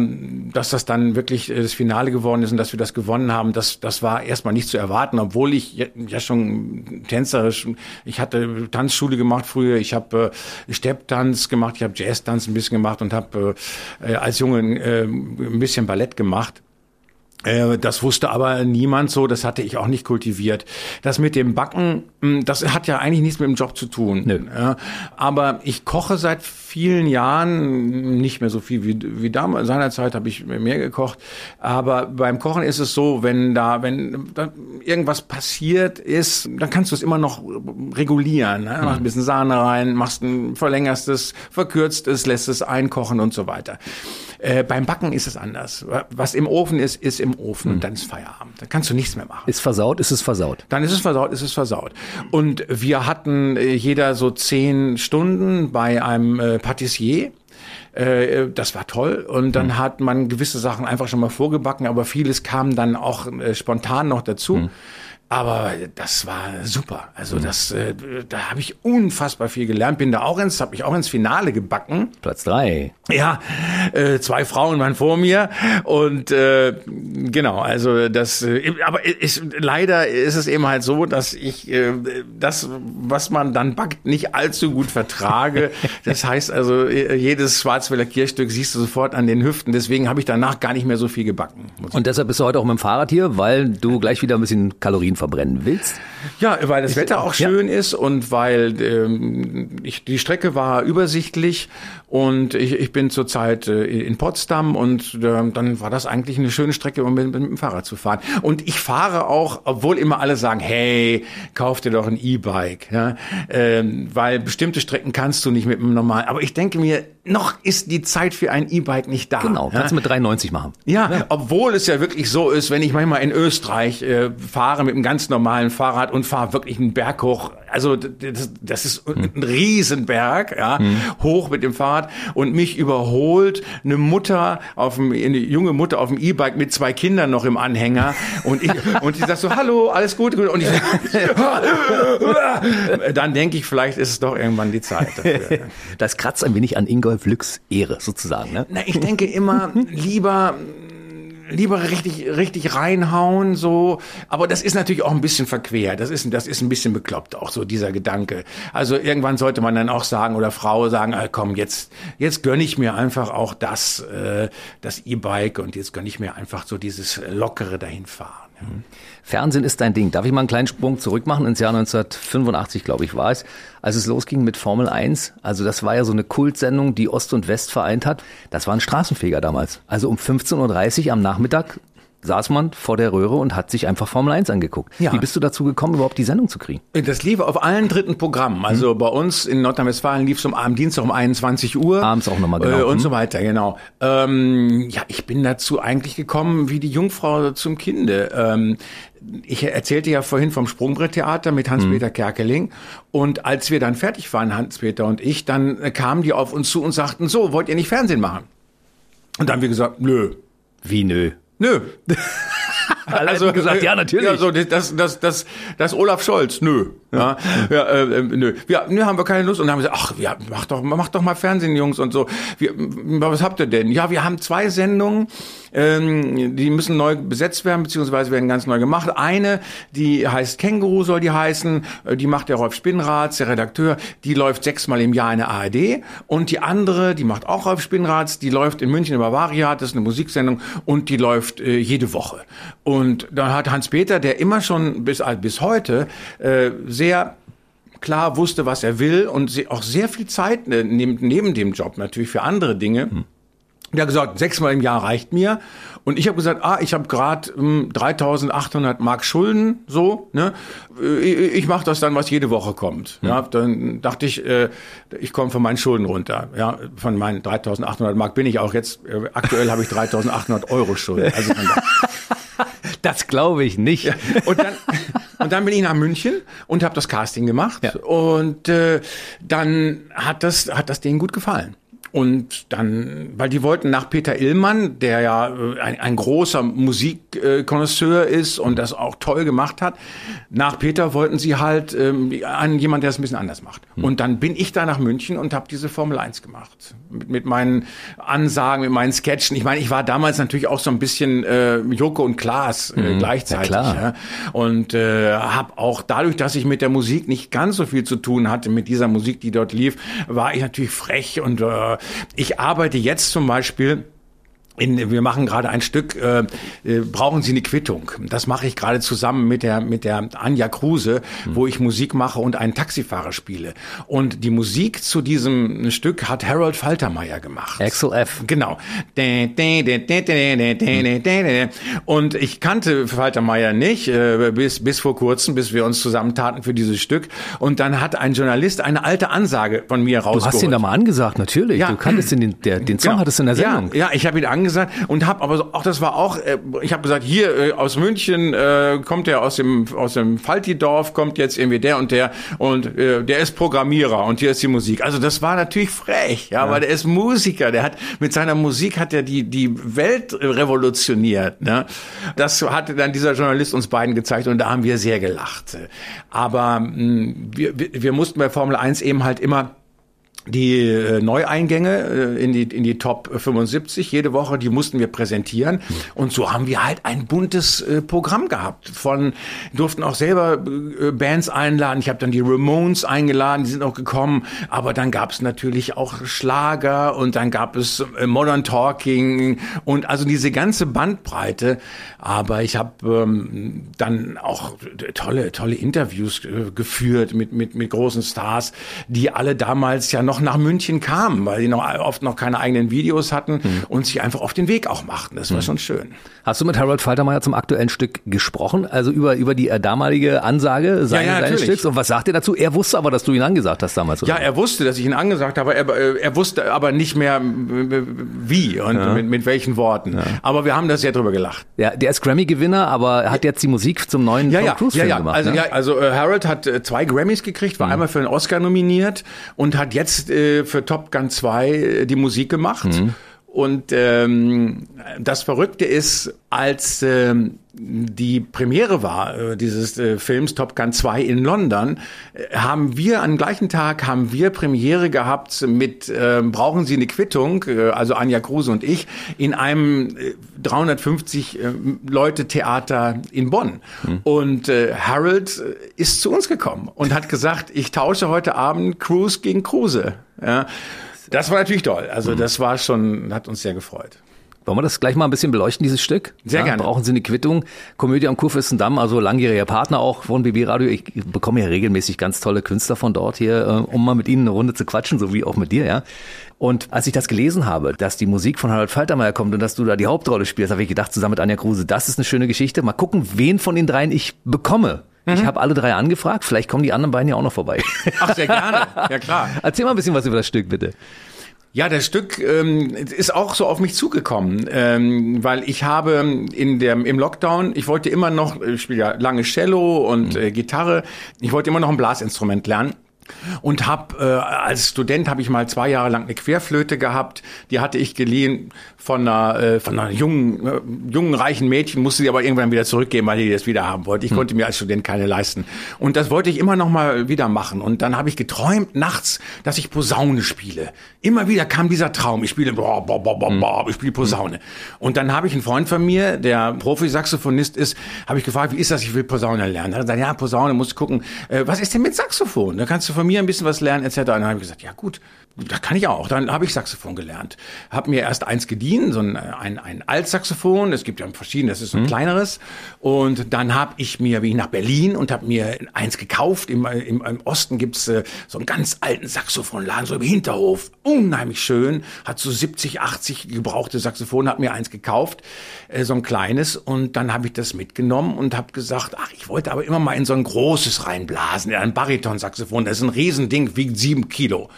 dass das dann wirklich das Finale geworden ist und dass wir das gewonnen haben, das, das war erstmal nicht zu erwarten, obwohl ich ja schon tänzerisch, ich hatte Tanzschule gemacht früher, ich habe äh, Stepptanz gemacht, ich habe Jazztanz ein bisschen gemacht und habe äh, als Junge äh, ein bisschen Ballett gemacht. Äh, das wusste aber niemand so, das hatte ich auch nicht kultiviert. Das mit dem Backen, hm, das hat ja eigentlich nichts mit dem Job zu tun. Nö. Aber ich koche seit vielen Jahren, nicht mehr so viel wie, wie damals, seinerzeit habe ich mehr gekocht. Aber beim Kochen ist es so, wenn da, wenn da irgendwas passiert ist, dann kannst du es immer noch regulieren. Ne? Machst ein bisschen Sahne rein, machst ein verlängerst es, verkürzt es, lässt es einkochen und so weiter. Äh, beim Backen ist es anders. Was im Ofen ist, ist im Ofen und hm. dann ist Feierabend. Dann kannst du nichts mehr machen. Ist versaut, ist es versaut. Dann ist es versaut, ist es versaut. Und wir hatten äh, jeder so zehn Stunden bei einem äh, Patissier das war toll. Und dann mhm. hat man gewisse Sachen einfach schon mal vorgebacken, aber vieles kam dann auch äh, spontan noch dazu. Mhm. Aber das war super. Also das, äh, da habe ich unfassbar viel gelernt. Bin da auch ins, habe ich auch ins Finale gebacken. Platz drei. Ja, äh, zwei Frauen waren vor mir und äh, genau. Also das, äh, aber ist, leider ist es eben halt so, dass ich äh, das, was man dann backt, nicht allzu gut vertrage. (laughs) das heißt also, äh, jedes Schwarzwälder Kirchstück siehst du sofort an den Hüften. Deswegen habe ich danach gar nicht mehr so viel gebacken. Und deshalb bist du heute auch mit dem Fahrrad hier, weil du gleich wieder ein bisschen Kalorien verbrennen willst? Ja, weil das Wetter auch schön ja. ist und weil ähm, ich, die Strecke war übersichtlich und ich, ich bin zurzeit äh, in Potsdam und äh, dann war das eigentlich eine schöne Strecke, um mit, mit, dem Fahrrad zu fahren. Und ich fahre auch, obwohl immer alle sagen, hey, kauf dir doch ein E-Bike, ja? ähm, weil bestimmte Strecken kannst du nicht mit einem normalen. Aber ich denke mir, noch ist die Zeit für ein E-Bike nicht da. Genau, kannst du mit 93 machen. Ja, ja, obwohl es ja wirklich so ist, wenn ich manchmal in Österreich äh, fahre mit einem ganz normalen Fahrrad und fahre wirklich einen Berg hoch. Also das, das ist hm. ein Riesenberg, ja, hm. hoch mit dem Fahrrad und mich überholt eine Mutter auf dem, eine junge Mutter auf dem E-Bike mit zwei Kindern noch im Anhänger und ich und die sagt so Hallo, alles gut und ich (laughs) dann denke ich, vielleicht ist es doch irgendwann die Zeit dafür. Das kratzt ein wenig an Ingolf Lücks Ehre sozusagen. Ne? Na, ich denke immer lieber lieber richtig, richtig reinhauen, so. Aber das ist natürlich auch ein bisschen verquer. Das ist, das ist ein bisschen bekloppt, auch so dieser Gedanke. Also irgendwann sollte man dann auch sagen oder Frau sagen, ah, komm, jetzt, jetzt gönne ich mir einfach auch das, äh, das E-Bike und jetzt gönne ich mir einfach so dieses lockere dahinfahren. Fernsehen ist dein Ding. Darf ich mal einen kleinen Sprung zurück machen ins Jahr 1985, glaube ich, war es, als es losging mit Formel 1. Also das war ja so eine Kultsendung, die Ost und West vereint hat. Das war ein Straßenfeger damals. Also um 15.30 Uhr am Nachmittag saß man vor der Röhre und hat sich einfach Formel 1 angeguckt. Ja. Wie bist du dazu gekommen, überhaupt die Sendung zu kriegen? Das lief auf allen dritten Programmen. Also mhm. bei uns in Nordrhein-Westfalen lief es um am Dienstag um 21 Uhr. Abends auch nochmal genau. Äh, und mhm. so weiter, genau. Ähm, ja, ich bin dazu eigentlich gekommen wie die Jungfrau zum Kinde. Ähm, ich erzählte ja vorhin vom Sprungbretttheater mit Hans-Peter mhm. Kerkeling. Und als wir dann fertig waren, Hans-Peter und ich, dann kamen die auf uns zu und sagten, so, wollt ihr nicht Fernsehen machen? Und dann haben wir gesagt, nö. Wie nö? Nö. also gesagt, ja, natürlich. Ja, so, das, das, das, das Olaf Scholz, nö. Ja, ja äh, nö. Ja, nö, haben wir keine Lust. Und dann haben wir gesagt, ach, ja, mach doch, mach doch mal Fernsehen, Jungs und so. Wir, was habt ihr denn? Ja, wir haben zwei Sendungen, ähm, die müssen neu besetzt werden, beziehungsweise werden ganz neu gemacht. Eine, die heißt Känguru, soll die heißen, äh, die macht der Rolf Spinnrads, der Redakteur, die läuft sechsmal im Jahr in der ARD. Und die andere, die macht auch Rolf Spinnrads, die läuft in München im Bavaria, das ist eine Musiksendung, und die läuft äh, jede Woche. Und da hat Hans-Peter, der immer schon bis, bis heute äh, sehr klar wusste, was er will und auch sehr viel Zeit äh, neben, neben dem Job natürlich für andere Dinge. Hm der hat gesagt, sechsmal im Jahr reicht mir. Und ich habe gesagt, ah, ich habe gerade ähm, 3.800 Mark Schulden, so, ne? Äh, ich, ich mache das dann, was jede Woche kommt. Ja, dann dachte ich, äh, ich komme von meinen Schulden runter. Ja, von meinen 3.800 Mark bin ich auch jetzt. Äh, aktuell habe ich 3.800 Euro Schulden. Also (laughs) das glaube ich nicht. Ja, und dann (laughs) Und dann bin ich nach München und habe das Casting gemacht. Ja. Und äh, dann hat das, hat das denen gut gefallen. Und dann, weil die wollten nach Peter Illmann, der ja äh, ein, ein großer Musikkonnoisseur ist und das auch toll gemacht hat, nach Peter wollten sie halt ähm, einen jemand, der es ein bisschen anders macht. Und dann bin ich da nach München und habe diese Formel 1 gemacht. Mit, mit meinen Ansagen, mit meinen Sketchen. Ich meine, ich war damals natürlich auch so ein bisschen äh, Joko und Klaas äh, gleichzeitig. Ja, klar. Ja. Und äh, habe auch dadurch, dass ich mit der Musik nicht ganz so viel zu tun hatte, mit dieser Musik, die dort lief, war ich natürlich frech und äh, ich arbeite jetzt zum Beispiel in, wir machen gerade ein Stück, äh, äh, brauchen Sie eine Quittung. Das mache ich gerade zusammen mit der, mit der Anja Kruse, wo ich Musik mache und einen Taxifahrer spiele. Und die Musik zu diesem Stück hat Harold Faltermeier gemacht. Axel F. Genau. Und ich kannte Faltermeier nicht, äh, bis, bis vor kurzem, bis wir uns zusammentaten für dieses Stück. Und dann hat ein Journalist eine alte Ansage von mir Du rausgeholt. hast ihn da mal angesagt, natürlich. Ja. Du kanntest den, der, den Song Genau. hattest du in der Sendung. Ja, ja ich habe ihn angesagt und habe aber so- auch das war auch äh, ich habe gesagt, hier äh, aus München äh, kommt der aus dem aus dem Faltidorf kommt jetzt irgendwie der und der und äh, der ist Programmierer und hier ist die Musik. Also das war natürlich frech, ja, weil der ist Musiker, der hat mit seiner Musik hat er die die Welt revolutioniert, ne? Das hatte dann dieser Journalist uns beiden gezeigt und da haben wir sehr gelacht. Aber mh, wir, wir, wir mussten bei Formel 1 eben halt immer die äh, Neueingänge äh, in die in die Top 75 jede Woche, die mussten wir präsentieren und so haben wir halt ein buntes äh, Programm gehabt. Von durften auch selber äh, Bands einladen. Ich habe dann die Ramones eingeladen, die sind auch gekommen, aber dann gab es natürlich auch Schlager und dann gab es äh, Modern Talking und also diese ganze Bandbreite, aber ich habe ähm, dann auch tolle tolle Interviews äh, geführt mit mit mit großen Stars, die alle damals ja noch nach München kamen, weil die noch oft noch keine eigenen Videos hatten und sich einfach auf den Weg auch machten. Das war schon schön. Hast du mit Harold Faltermeier zum aktuellen Stück gesprochen? Also über, über die äh, damalige Ansage seines, Ja, ja, seines. Stücks? Und was sagt er dazu? Er wusste aber, dass du ihn angesagt hast damals. oder? Ja, er wusste, dass ich ihn angesagt habe, er, er wusste aber nicht mehr wie und mit, mit welchen Worten. Aber wir haben da sehr drüber gelacht. Ja, der ist Grammy-Gewinner, aber er hat jetzt die Musik zum neuen Ja, Tom ja, Cruise ja, Film ja. gemacht. Also, ne? ja, also äh, Harold hat äh, zwei Grammys gekriegt, war einmal für einen Oscar nominiert und hat jetzt äh, für Top Gun 2 äh, die Musik gemacht. Und ähm, das Verrückte ist, als ähm, die Premiere war äh, dieses äh, Films Top Gun 2 in London, äh, haben wir am gleichen Tag haben wir Premiere gehabt mit äh, Brauchen Sie eine Quittung, äh, also Anja Kruse und ich, in einem äh, 350 äh, Leute Theater in Bonn. Und äh, Harold ist zu uns gekommen und hat gesagt, ich tausche heute Abend Cruise gegen Kruse. Ja. Das war natürlich toll. Also das war schon, hat uns sehr gefreut. Wollen wir das gleich mal ein bisschen beleuchten, dieses Stück? Sehr gerne. Brauchen Sie eine Quittung? Komödie am Kurfürstendamm, also langjähriger Partner auch von BB Radio. Ich bekomme ja regelmäßig ganz tolle Künstler von dort hier, äh, um mal mit ihnen eine Runde zu quatschen, so wie auch mit dir, ja. Und als ich das gelesen habe, dass die Musik von Harald Faltermeier kommt und dass du da die Hauptrolle spielst, habe ich gedacht, zusammen mit Anja Kruse, das ist eine schöne Geschichte. Mal gucken, wen von den dreien ich bekomme. Ich Mhm. habe alle drei angefragt, vielleicht kommen die anderen beiden ja auch noch vorbei. (laughs) Ach, sehr gerne. Ja, klar. Erzähl mal ein bisschen was über das Stück, bitte. Ja, das Stück ähm, ist auch so auf mich zugekommen, ähm, weil ich habe in der, im Lockdown, ich wollte immer noch, ich spiele ja lange Cello und äh, Gitarre, ich wollte immer noch ein Blasinstrument lernen. Und hab äh, als Student habe ich mal zwei Jahre lang eine Querflöte gehabt. Die hatte ich geliehen von einer, äh, von einer jungen, äh, jungen reichen Mädchen, musste sie aber irgendwann wieder zurückgeben, weil die das wieder haben wollte. Ich konnte mir als Student keine leisten. Und das wollte ich immer noch mal wieder machen. Und dann habe ich geträumt nachts, dass ich Posaune spiele. Immer wieder kam dieser Traum. Ich spiele, boah, boah, boah, boah, boah, ich spiele Posaune. Und dann habe ich einen Freund von mir, der Profi-Saxophonist ist, habe ich gefragt, wie ist das? Ich will Posaune lernen. Er hat gesagt, ja, Posaune, musst du gucken. Äh, was ist denn mit Saxophon? Da kannst du von mir ein bisschen was lernen, etc. Und dann habe ich gesagt, ja gut, da kann ich auch. Dann habe ich Saxophon gelernt. Habe mir erst eins geliehen, so ein, ein, ein Altsaxophon. Es gibt ja verschiedene, das ist so ein kleineres. Und dann habe ich mir, wie ich nach Berlin und habe mir eins gekauft. Im, im, im Osten gibt's äh, so einen ganz alten Saxophonladen, so im Hinterhof. Unheimlich schön. Hat so 70, 80 gebrauchte Saxophone, habe mir eins gekauft, äh, so ein kleines. Und dann habe ich das mitgenommen und habe gesagt, ach, ich wollte aber immer mal in so ein großes reinblasen, in ein Baritonsaxophon. Das ist ein Riesending, wiegt sieben Kilo.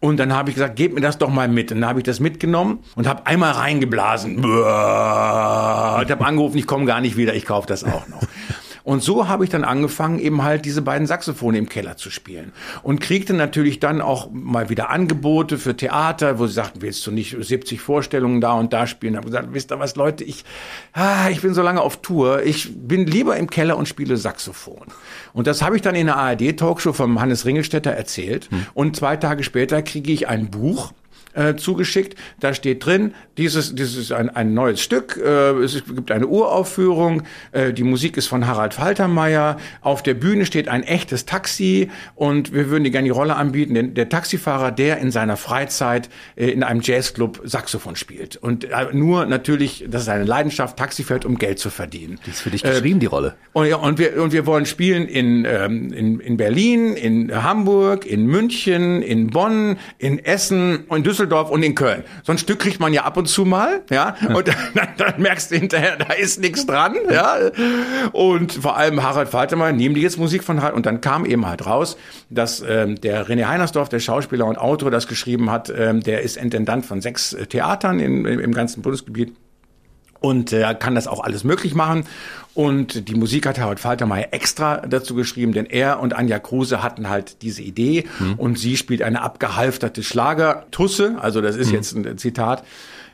Und dann habe ich gesagt, gebt mir das doch mal mit. Und dann habe ich das mitgenommen und habe einmal reingeblasen. Ich habe angerufen, ich komme gar nicht wieder, ich kaufe das auch noch. Und so habe ich dann angefangen, eben halt diese beiden Saxophone im Keller zu spielen. Und kriegte natürlich dann auch mal wieder Angebote für Theater, wo sie sagten, willst du nicht 70 Vorstellungen da und da spielen? Ich habe gesagt, wisst ihr was, Leute, ich, ah, ich bin so lange auf Tour, ich bin lieber im Keller und spiele Saxophon. Und das habe ich dann in der ARD-Talkshow vom Hannes Ringelstetter erzählt. Hm. Und zwei Tage später kriege ich ein Buch äh, zugeschickt. Da steht drin, dieses, dieses ist ein, ein neues Stück, äh, es gibt eine Uraufführung, äh, die Musik ist von Harald Faltermeier, auf der Bühne steht ein echtes Taxi und wir würden dir gerne die Rolle anbieten, denn der Taxifahrer, der in seiner Freizeit äh, in einem Jazzclub Saxophon spielt. Und äh, nur natürlich, das ist eine Leidenschaft, Taxi fährt, um Geld zu verdienen. Die ist für dich geschrieben, äh, die Rolle. Und, ja, und, wir, und wir wollen spielen in, ähm, in, in Berlin, in Hamburg, in München, in Bonn, in Essen und Düsseldorf Düsseldorf und in Köln. So ein Stück kriegt man ja ab und zu mal, ja, und dann, dann merkst du hinterher, da ist nichts dran, ja. Und vor allem Harald Faltermann, nehmen die jetzt Musik von Harald? Und dann kam eben halt raus, dass ähm, der René Heinersdorf, der Schauspieler und Autor, das geschrieben hat, ähm, der ist Intendant von sechs äh, Theatern im, im ganzen Bundesgebiet und er kann das auch alles möglich machen. Und die Musik hat Howard Faltermeier extra dazu geschrieben, denn er und Anja Kruse hatten halt diese Idee mhm. und sie spielt eine abgehalfterte Schlagertusse, also das ist mhm. jetzt ein Zitat.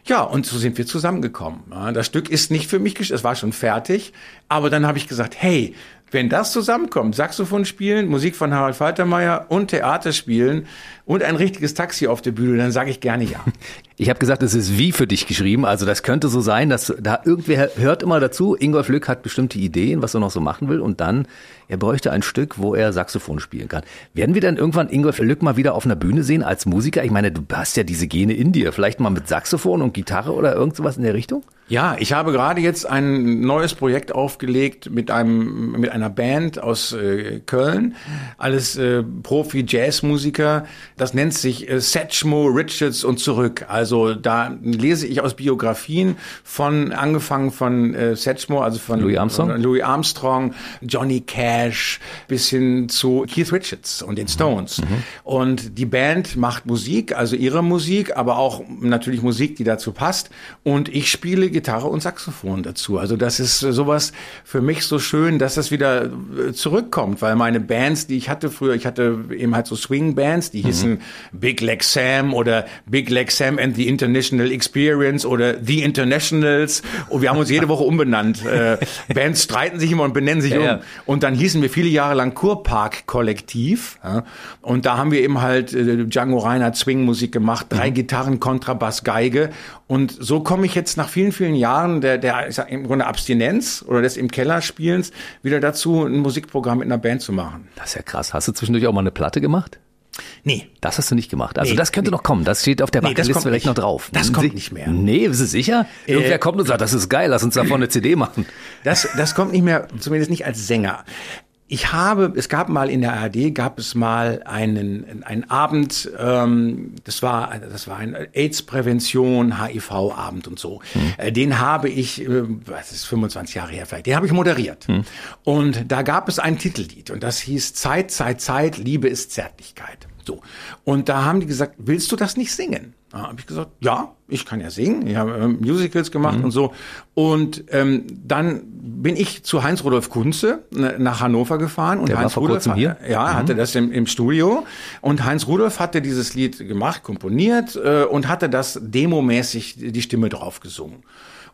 Ja, und so sind wir zusammengekommen. Das Stück ist nicht für mich, es war schon fertig, aber dann habe ich gesagt, hey, wenn das zusammenkommt, Saxophon spielen, Musik von Harald Faltermeier und Theater spielen und ein richtiges Taxi auf der Bühne, dann sage ich gerne ja. (laughs) Ich habe gesagt, es ist wie für dich geschrieben. Also das könnte so sein, dass da irgendwer hört immer dazu, Ingolf Lück hat bestimmte Ideen, was er noch so machen will und dann, er bräuchte ein Stück, wo er Saxophon spielen kann. Werden wir dann irgendwann Ingolf Lück mal wieder auf einer Bühne sehen als Musiker? Ich meine, du hast ja diese Gene in dir. Vielleicht mal mit Saxophon und Gitarre oder irgend sowas in der Richtung? Ja, ich habe gerade jetzt ein neues Projekt aufgelegt mit einem mit einer Band aus äh, Köln, alles äh, Profi-Jazzmusiker. Das nennt sich äh, Satchmo, Richards und zurück. Also da lese ich aus Biografien von angefangen von äh, Satchmo, also von Louis Armstrong, äh, Louis Armstrong, Johnny Cash bis hin zu Keith Richards und den Stones. Mhm. Und die Band macht Musik, also ihre Musik, aber auch natürlich Musik, die dazu passt. Und ich spiele Gitarre und Saxophon dazu. Also das ist sowas für mich so schön, dass das wieder äh, zurückkommt, weil meine Bands, die ich hatte früher, ich hatte eben halt so Swing-Bands, die mhm. Hießen Big Leg Sam oder Big Leg Sam and the International Experience oder The Internationals und wir haben uns jede Woche umbenannt. Äh, Bands streiten sich immer und benennen sich ja, um. Ja. Und dann hießen wir viele Jahre lang Kurpark Kollektiv ja? und da haben wir eben halt äh, Django Reinhardt Swing-Musik gemacht, drei mhm. Gitarren, Kontrabass, Geige und so komme ich jetzt nach vielen, vielen Jahren der, der ich sag, im Grunde Abstinenz oder des im Keller Spielens wieder dazu, ein Musikprogramm mit einer Band zu machen. Das ist ja krass. Hast du zwischendurch auch mal eine Platte gemacht? Nee. Das hast du nicht gemacht. Also nee, das könnte nee. noch kommen. Das steht auf der nee, Bucketlist vielleicht noch drauf. Das kommt nicht mehr. Nee, bist du sicher? Äh, Irgendwer kommt und sagt, das ist geil, lass uns davon eine (laughs) CD machen. Das, das kommt nicht mehr, zumindest nicht als Sänger. Ich habe, es gab mal in der ARD, gab es mal einen, einen Abend, ähm, das war, das war ein AIDS-Prävention, HIV-Abend und so. Hm. Den habe ich, äh, was ist 25 Jahre her vielleicht, den habe ich moderiert. Hm. Und da gab es ein Titellied und das hieß Zeit, Zeit, Zeit, Liebe ist Zärtlichkeit. So. Und da haben die gesagt, willst du das nicht singen? Da habe ich gesagt, ja, ich kann ja singen. Ich habe äh, Musicals gemacht mhm. und so. Und ähm, dann bin ich zu Heinz Rudolf Kunze ne, nach Hannover gefahren und Der Heinz Rudolf hat, hier? ja mhm. hatte das im, im Studio und Heinz Rudolf hatte dieses Lied gemacht, komponiert äh, und hatte das demomäßig die Stimme drauf gesungen.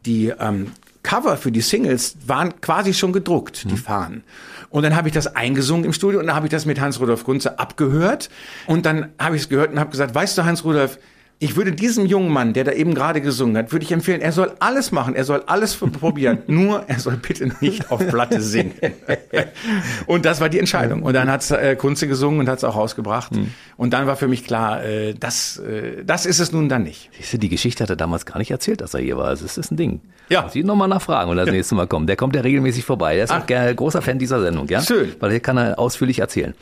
Die ähm, Cover für die Singles waren quasi schon gedruckt, die mhm. Fahnen. Und dann habe ich das eingesungen im Studio und dann habe ich das mit Hans-Rudolf Kunze abgehört und dann habe ich es gehört und habe gesagt, weißt du, Hans-Rudolf, ich würde diesem jungen Mann, der da eben gerade gesungen hat, würde ich empfehlen, er soll alles machen, er soll alles probieren, (laughs) nur er soll bitte nicht auf Platte singen. (laughs) und das war die Entscheidung. Und dann hat äh, Kunze gesungen und hat es auch rausgebracht. Mhm. Und dann war für mich klar, äh, das, äh, das ist es nun dann nicht. Siehst du, die Geschichte hat er damals gar nicht erzählt, dass er hier war. Also es ist ein Ding. Ja. Muss ich nochmal nachfragen, wenn er das nächste Mal kommt. Der kommt ja regelmäßig vorbei. Der ist Ach. auch gerne großer Fan dieser Sendung, ja? Schön. Weil hier kann er ausführlich erzählen.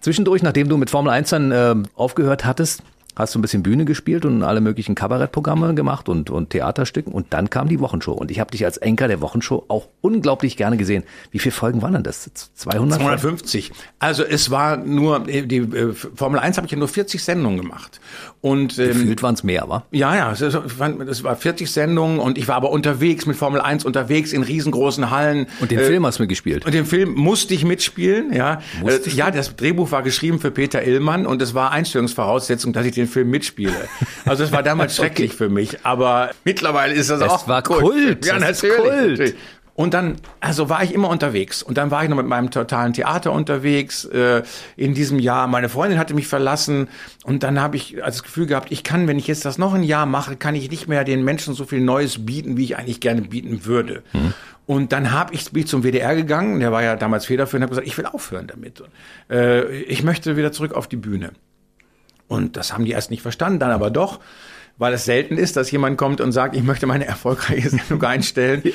Zwischendurch, nachdem du mit Formel 1 dann äh, aufgehört hattest, hast du ein bisschen Bühne gespielt und alle möglichen Kabarettprogramme gemacht und, und Theaterstücken und dann kam die Wochenshow und ich habe dich als Enker der Wochenshow auch unglaublich gerne gesehen. Wie viele Folgen waren denn das? 200? 250. Also es war nur, die äh, Formel 1 habe ich ja nur 40 Sendungen gemacht. Und, ähm, Gefühlt waren es mehr, wa? Ja, ja, es, es war 40 Sendungen und ich war aber unterwegs mit Formel 1 unterwegs in riesengroßen Hallen. Und den äh, Film hast du mir gespielt. Und den Film musste ich mitspielen, ja. Musste äh, ja, das Drehbuch war geschrieben für Peter Illmann und es war Einstellungsvoraussetzung, dass ich den Film mitspiele. Also es war damals (laughs) schrecklich für mich, aber mittlerweile ist das, das auch war Kult. Kult. Ja, natürlich. Kult. Und dann, also war ich immer unterwegs. Und dann war ich noch mit meinem totalen Theater unterwegs äh, in diesem Jahr. Meine Freundin hatte mich verlassen und dann habe ich das Gefühl gehabt, ich kann, wenn ich jetzt das noch ein Jahr mache, kann ich nicht mehr den Menschen so viel Neues bieten, wie ich eigentlich gerne bieten würde. Mhm. Und dann hab ich, bin ich zum WDR gegangen, der war ja damals federführend, habe gesagt, ich will aufhören damit. Äh, ich möchte wieder zurück auf die Bühne. Und das haben die erst nicht verstanden, dann aber doch, weil es selten ist, dass jemand kommt und sagt, ich möchte meine erfolgreiche (laughs) Sendung einstellen. Ja.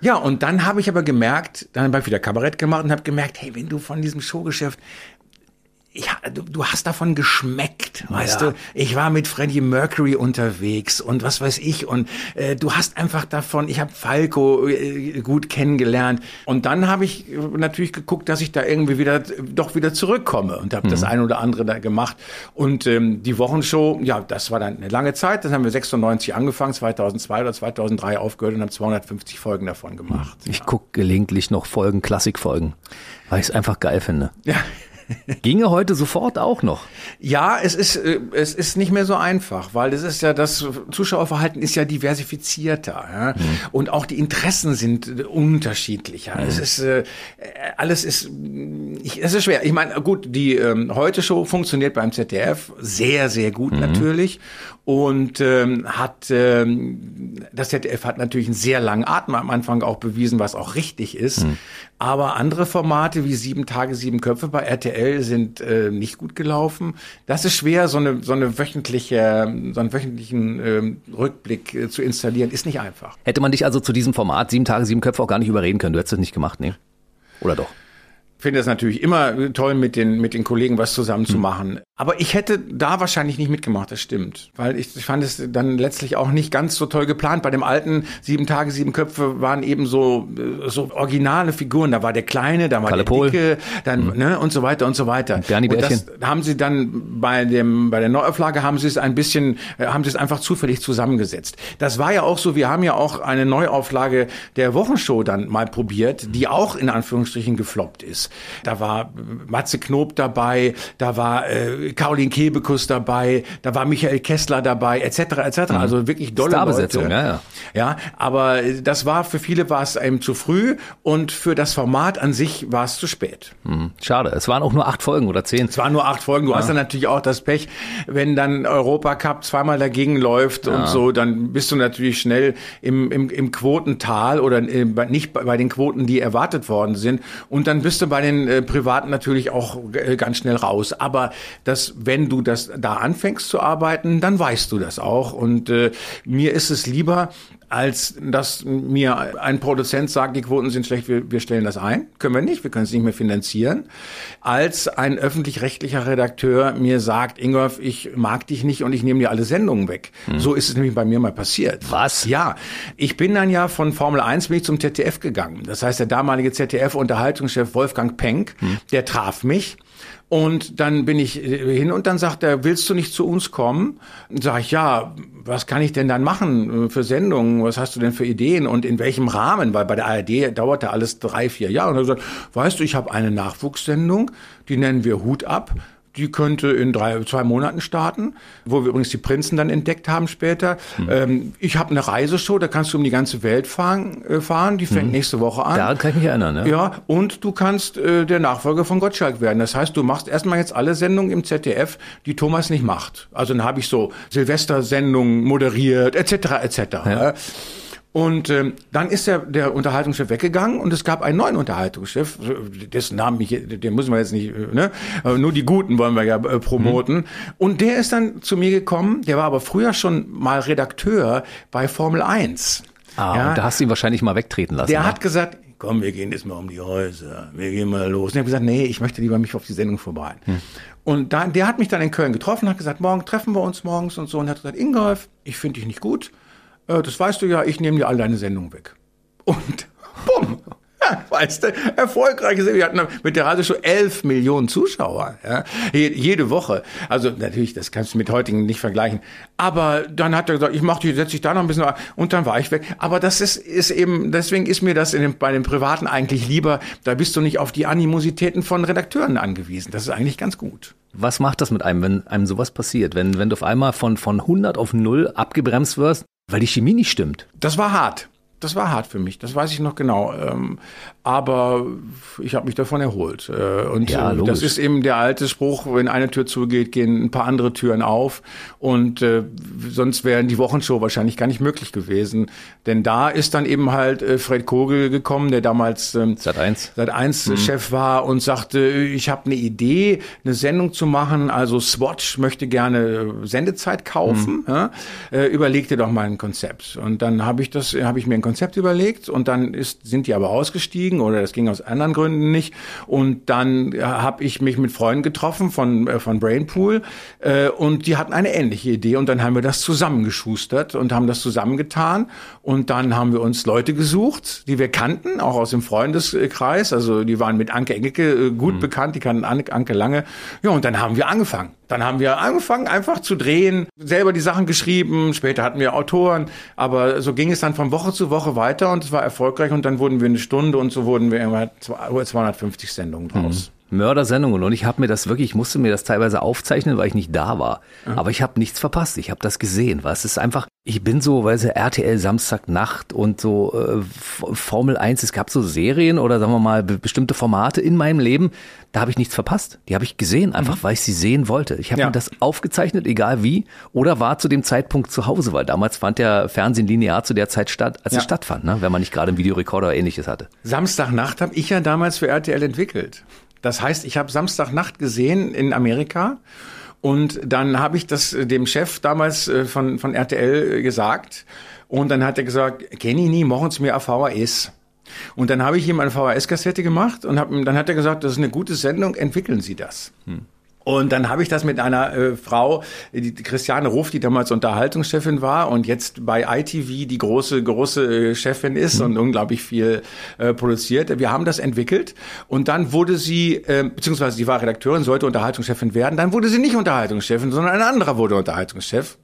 Ja, und dann habe ich aber gemerkt, dann habe ich wieder Kabarett gemacht und habe gemerkt, hey, wenn du von diesem Showgeschäft ja, du, du hast davon geschmeckt, weißt ja. du. Ich war mit Freddie Mercury unterwegs und was weiß ich und äh, du hast einfach davon. Ich habe Falco äh, gut kennengelernt und dann habe ich natürlich geguckt, dass ich da irgendwie wieder doch wieder zurückkomme und habe mhm. das ein oder andere da gemacht und ähm, die Wochenshow, ja, das war dann eine lange Zeit. Das haben wir 96 angefangen, 2002 oder 2003 aufgehört und haben 250 Folgen davon gemacht. Ich ja. gucke gelegentlich noch Folgen, Klassikfolgen, weil ich es einfach geil finde. Ja. Ginge heute sofort auch noch. Ja, es ist, äh, es ist nicht mehr so einfach, weil es ist ja, das Zuschauerverhalten ist ja diversifizierter. Ja? Mhm. Und auch die Interessen sind unterschiedlicher. Mhm. Es ist, äh, alles ist, ich, es ist schwer. Ich meine, gut, die ähm, Heute-Show funktioniert beim ZDF sehr, sehr gut mhm. natürlich und ähm, hat ähm, das ZDF hat natürlich einen sehr langen Atem am Anfang auch bewiesen, was auch richtig ist. Mhm. Aber andere Formate wie sieben Tage, sieben Köpfe bei RTL sind äh, nicht gut gelaufen. Das ist schwer, so eine so eine wöchentliche, so einen wöchentlichen ähm, Rückblick äh, zu installieren, ist nicht einfach. Hätte man dich also zu diesem Format sieben Tage, sieben Köpfe auch gar nicht überreden können. Du hättest das nicht gemacht, ne? Oder doch? Finde es natürlich immer toll, mit den, mit den Kollegen was zusammen zu hm. machen. Aber ich hätte da wahrscheinlich nicht mitgemacht, das stimmt. Weil ich, ich fand es dann letztlich auch nicht ganz so toll geplant. Bei dem alten Sieben Tage, Sieben Köpfe waren eben so, so originale Figuren. Da war der Kleine, da war Kalle der Pohl. Dicke, dann, mhm. ne, und so weiter und so weiter. Bernie und das haben sie dann bei dem, bei der Neuauflage haben sie es ein bisschen, äh, haben sie es einfach zufällig zusammengesetzt. Das war ja auch so, wir haben ja auch eine Neuauflage der Wochenshow dann mal probiert, die auch in Anführungsstrichen gefloppt ist. Da war Matze Knob dabei, da war äh, Caroline Kebekus dabei, da war Michael Kessler dabei, etc. etc. Mhm. Also wirklich dolle Starbesetzung, Leute. Ja, ja. ja, aber das war für viele war es eben zu früh und für das Format an sich war es zu spät. Mhm. Schade. Es waren auch nur acht Folgen oder zehn. Es waren nur acht Folgen. Du ja. hast dann natürlich auch das Pech, wenn dann Europacup zweimal dagegen läuft ja. und so, dann bist du natürlich schnell im, im, im Quotental oder nicht bei den Quoten, die erwartet worden sind. Und dann bist du bei den äh, Privaten natürlich auch äh, ganz schnell raus. Aber das wenn du das da anfängst zu arbeiten, dann weißt du das auch. Und äh, mir ist es lieber, als dass mir ein Produzent sagt, die Quoten sind schlecht, wir, wir stellen das ein. Können wir nicht, wir können es nicht mehr finanzieren. Als ein öffentlich-rechtlicher Redakteur mir sagt, Ingolf, ich mag dich nicht und ich nehme dir alle Sendungen weg. Hm. So ist es nämlich bei mir mal passiert. Was? Ja. Ich bin dann ja von Formel 1 bin ich zum ZDF gegangen. Das heißt, der damalige ZDF-Unterhaltungschef Wolfgang Penck, hm. der traf mich und dann bin ich äh, hin und dann sagt er, willst du nicht zu uns kommen? Sag ich, ja, was kann ich denn dann machen äh, für Sendungen? Was hast du denn für Ideen und in welchem Rahmen? Weil bei der ARD dauerte alles drei, vier Jahre. Und er sagt, weißt du, ich habe eine Nachwuchssendung, die nennen wir Hut ab die könnte in drei, zwei Monaten starten, wo wir übrigens die Prinzen dann entdeckt haben später. Mhm. Ähm, ich habe eine Reiseshow, da kannst du um die ganze Welt fahren, äh, fahren. die fängt mhm. nächste Woche an. Da kann ich mich erinnern, ne? Ja, und du kannst äh, der Nachfolger von Gottschalk werden. Das heißt, du machst erstmal jetzt alle Sendungen im ZDF, die Thomas nicht macht. Also dann habe ich so Silvestersendungen moderiert, etc., etc. Ja. Und ähm, dann ist der, der Unterhaltungschef weggegangen und es gab einen neuen Unterhaltungschef, dessen Namen ich, den müssen wir jetzt nicht, äh, ne? nur die Guten wollen wir ja äh, promoten. Mhm. Und der ist dann zu mir gekommen, der war aber früher schon mal Redakteur bei Formel 1. Ah, ja, und da hast du ihn wahrscheinlich mal wegtreten lassen. Der ne? hat gesagt, komm, wir gehen jetzt mal um die Häuser, wir gehen mal los. Und ich habe gesagt, nee, ich möchte lieber mich auf die Sendung vorbereiten. Hm. Und da, der hat mich dann in Köln getroffen, hat gesagt, morgen treffen wir uns morgens und so. Und hat gesagt, Ingolf, ich finde dich nicht gut. Äh, das weißt du ja, ich nehme dir all deine Sendungen weg. Und (laughs) bumm, weißt du, erfolgreich. Wir hatten mit der Radioshow elf Millionen Zuschauer, ja, jede Woche. Also natürlich, das kannst du mit heutigen nicht vergleichen. Aber dann hat er gesagt, ich mach die, setze ich da noch ein bisschen, und dann war ich weg. Aber das ist, ist eben, deswegen ist mir das dem, bei den Privaten eigentlich lieber. Da bist du nicht auf die Animositäten von Redakteuren angewiesen. Das ist eigentlich ganz gut. Was macht das mit einem, wenn einem sowas passiert? Wenn, wenn du auf einmal von, von 100 auf 0 abgebremst wirst, weil die Chemie nicht stimmt? Das war hart das war hart für mich, das weiß ich noch genau. Ähm, aber ich habe mich davon erholt. Äh, und ja, äh, das ist eben der alte Spruch, wenn eine Tür zugeht, gehen ein paar andere Türen auf. Und äh, sonst wären die Wochenshow wahrscheinlich gar nicht möglich gewesen. Denn da ist dann eben halt äh, Fred Kogel gekommen, der damals ähm, seit eins, seit eins mhm. Chef war und sagte, ich habe eine Idee, eine Sendung zu machen. Also Swatch möchte gerne äh, Sendezeit kaufen. Mhm. Ja? Äh, überleg dir doch mal ein Konzept. Und dann habe ich das, habe ich mir ein Konzept überlegt und dann ist, sind die aber ausgestiegen oder das ging aus anderen Gründen nicht. Und dann habe ich mich mit Freunden getroffen von, äh, von Brainpool äh, und die hatten eine ähnliche Idee und dann haben wir das zusammengeschustert und haben das zusammengetan und dann haben wir uns Leute gesucht, die wir kannten, auch aus dem Freundeskreis. Also die waren mit Anke Engelke äh, gut mhm. bekannt, die kannten Anke lange. Ja, und dann haben wir angefangen. Dann haben wir angefangen, einfach zu drehen, selber die Sachen geschrieben. Später hatten wir Autoren, aber so ging es dann von Woche zu Woche weiter und es war erfolgreich und dann wurden wir eine Stunde und so wurden wir immer 250 Sendungen draus. Mhm. Mördersendungen und ich habe mir das wirklich, ich musste mir das teilweise aufzeichnen, weil ich nicht da war. Mhm. Aber ich habe nichts verpasst, ich habe das gesehen, weil es ist einfach, ich bin so, weil sie RTL Samstagnacht und so äh, Formel 1, es gab so Serien oder sagen wir mal bestimmte Formate in meinem Leben, da habe ich nichts verpasst. Die habe ich gesehen, einfach mhm. weil ich sie sehen wollte. Ich habe ja. mir das aufgezeichnet, egal wie, oder war zu dem Zeitpunkt zu Hause, weil damals fand der Fernsehen linear zu der Zeit statt, als ja. es stattfand, ne? wenn man nicht gerade einen Videorekorder oder ähnliches hatte. Samstagnacht habe ich ja damals für RTL entwickelt. Das heißt, ich habe Samstagnacht gesehen in Amerika und dann habe ich das äh, dem Chef damals äh, von, von RTL gesagt und dann hat er gesagt, Kenny, nie, machen Sie mir VHS. Und dann habe ich ihm eine VHS-Kassette gemacht und hab, dann hat er gesagt, das ist eine gute Sendung, entwickeln Sie das. Hm. Und dann habe ich das mit einer äh, Frau, die Christiane Ruff, die damals Unterhaltungschefin war und jetzt bei ITV die große, große äh, Chefin ist mhm. und unglaublich viel äh, produziert. Wir haben das entwickelt und dann wurde sie, äh, beziehungsweise sie war Redakteurin, sollte Unterhaltungschefin werden, dann wurde sie nicht Unterhaltungschefin, sondern ein anderer wurde Unterhaltungschef,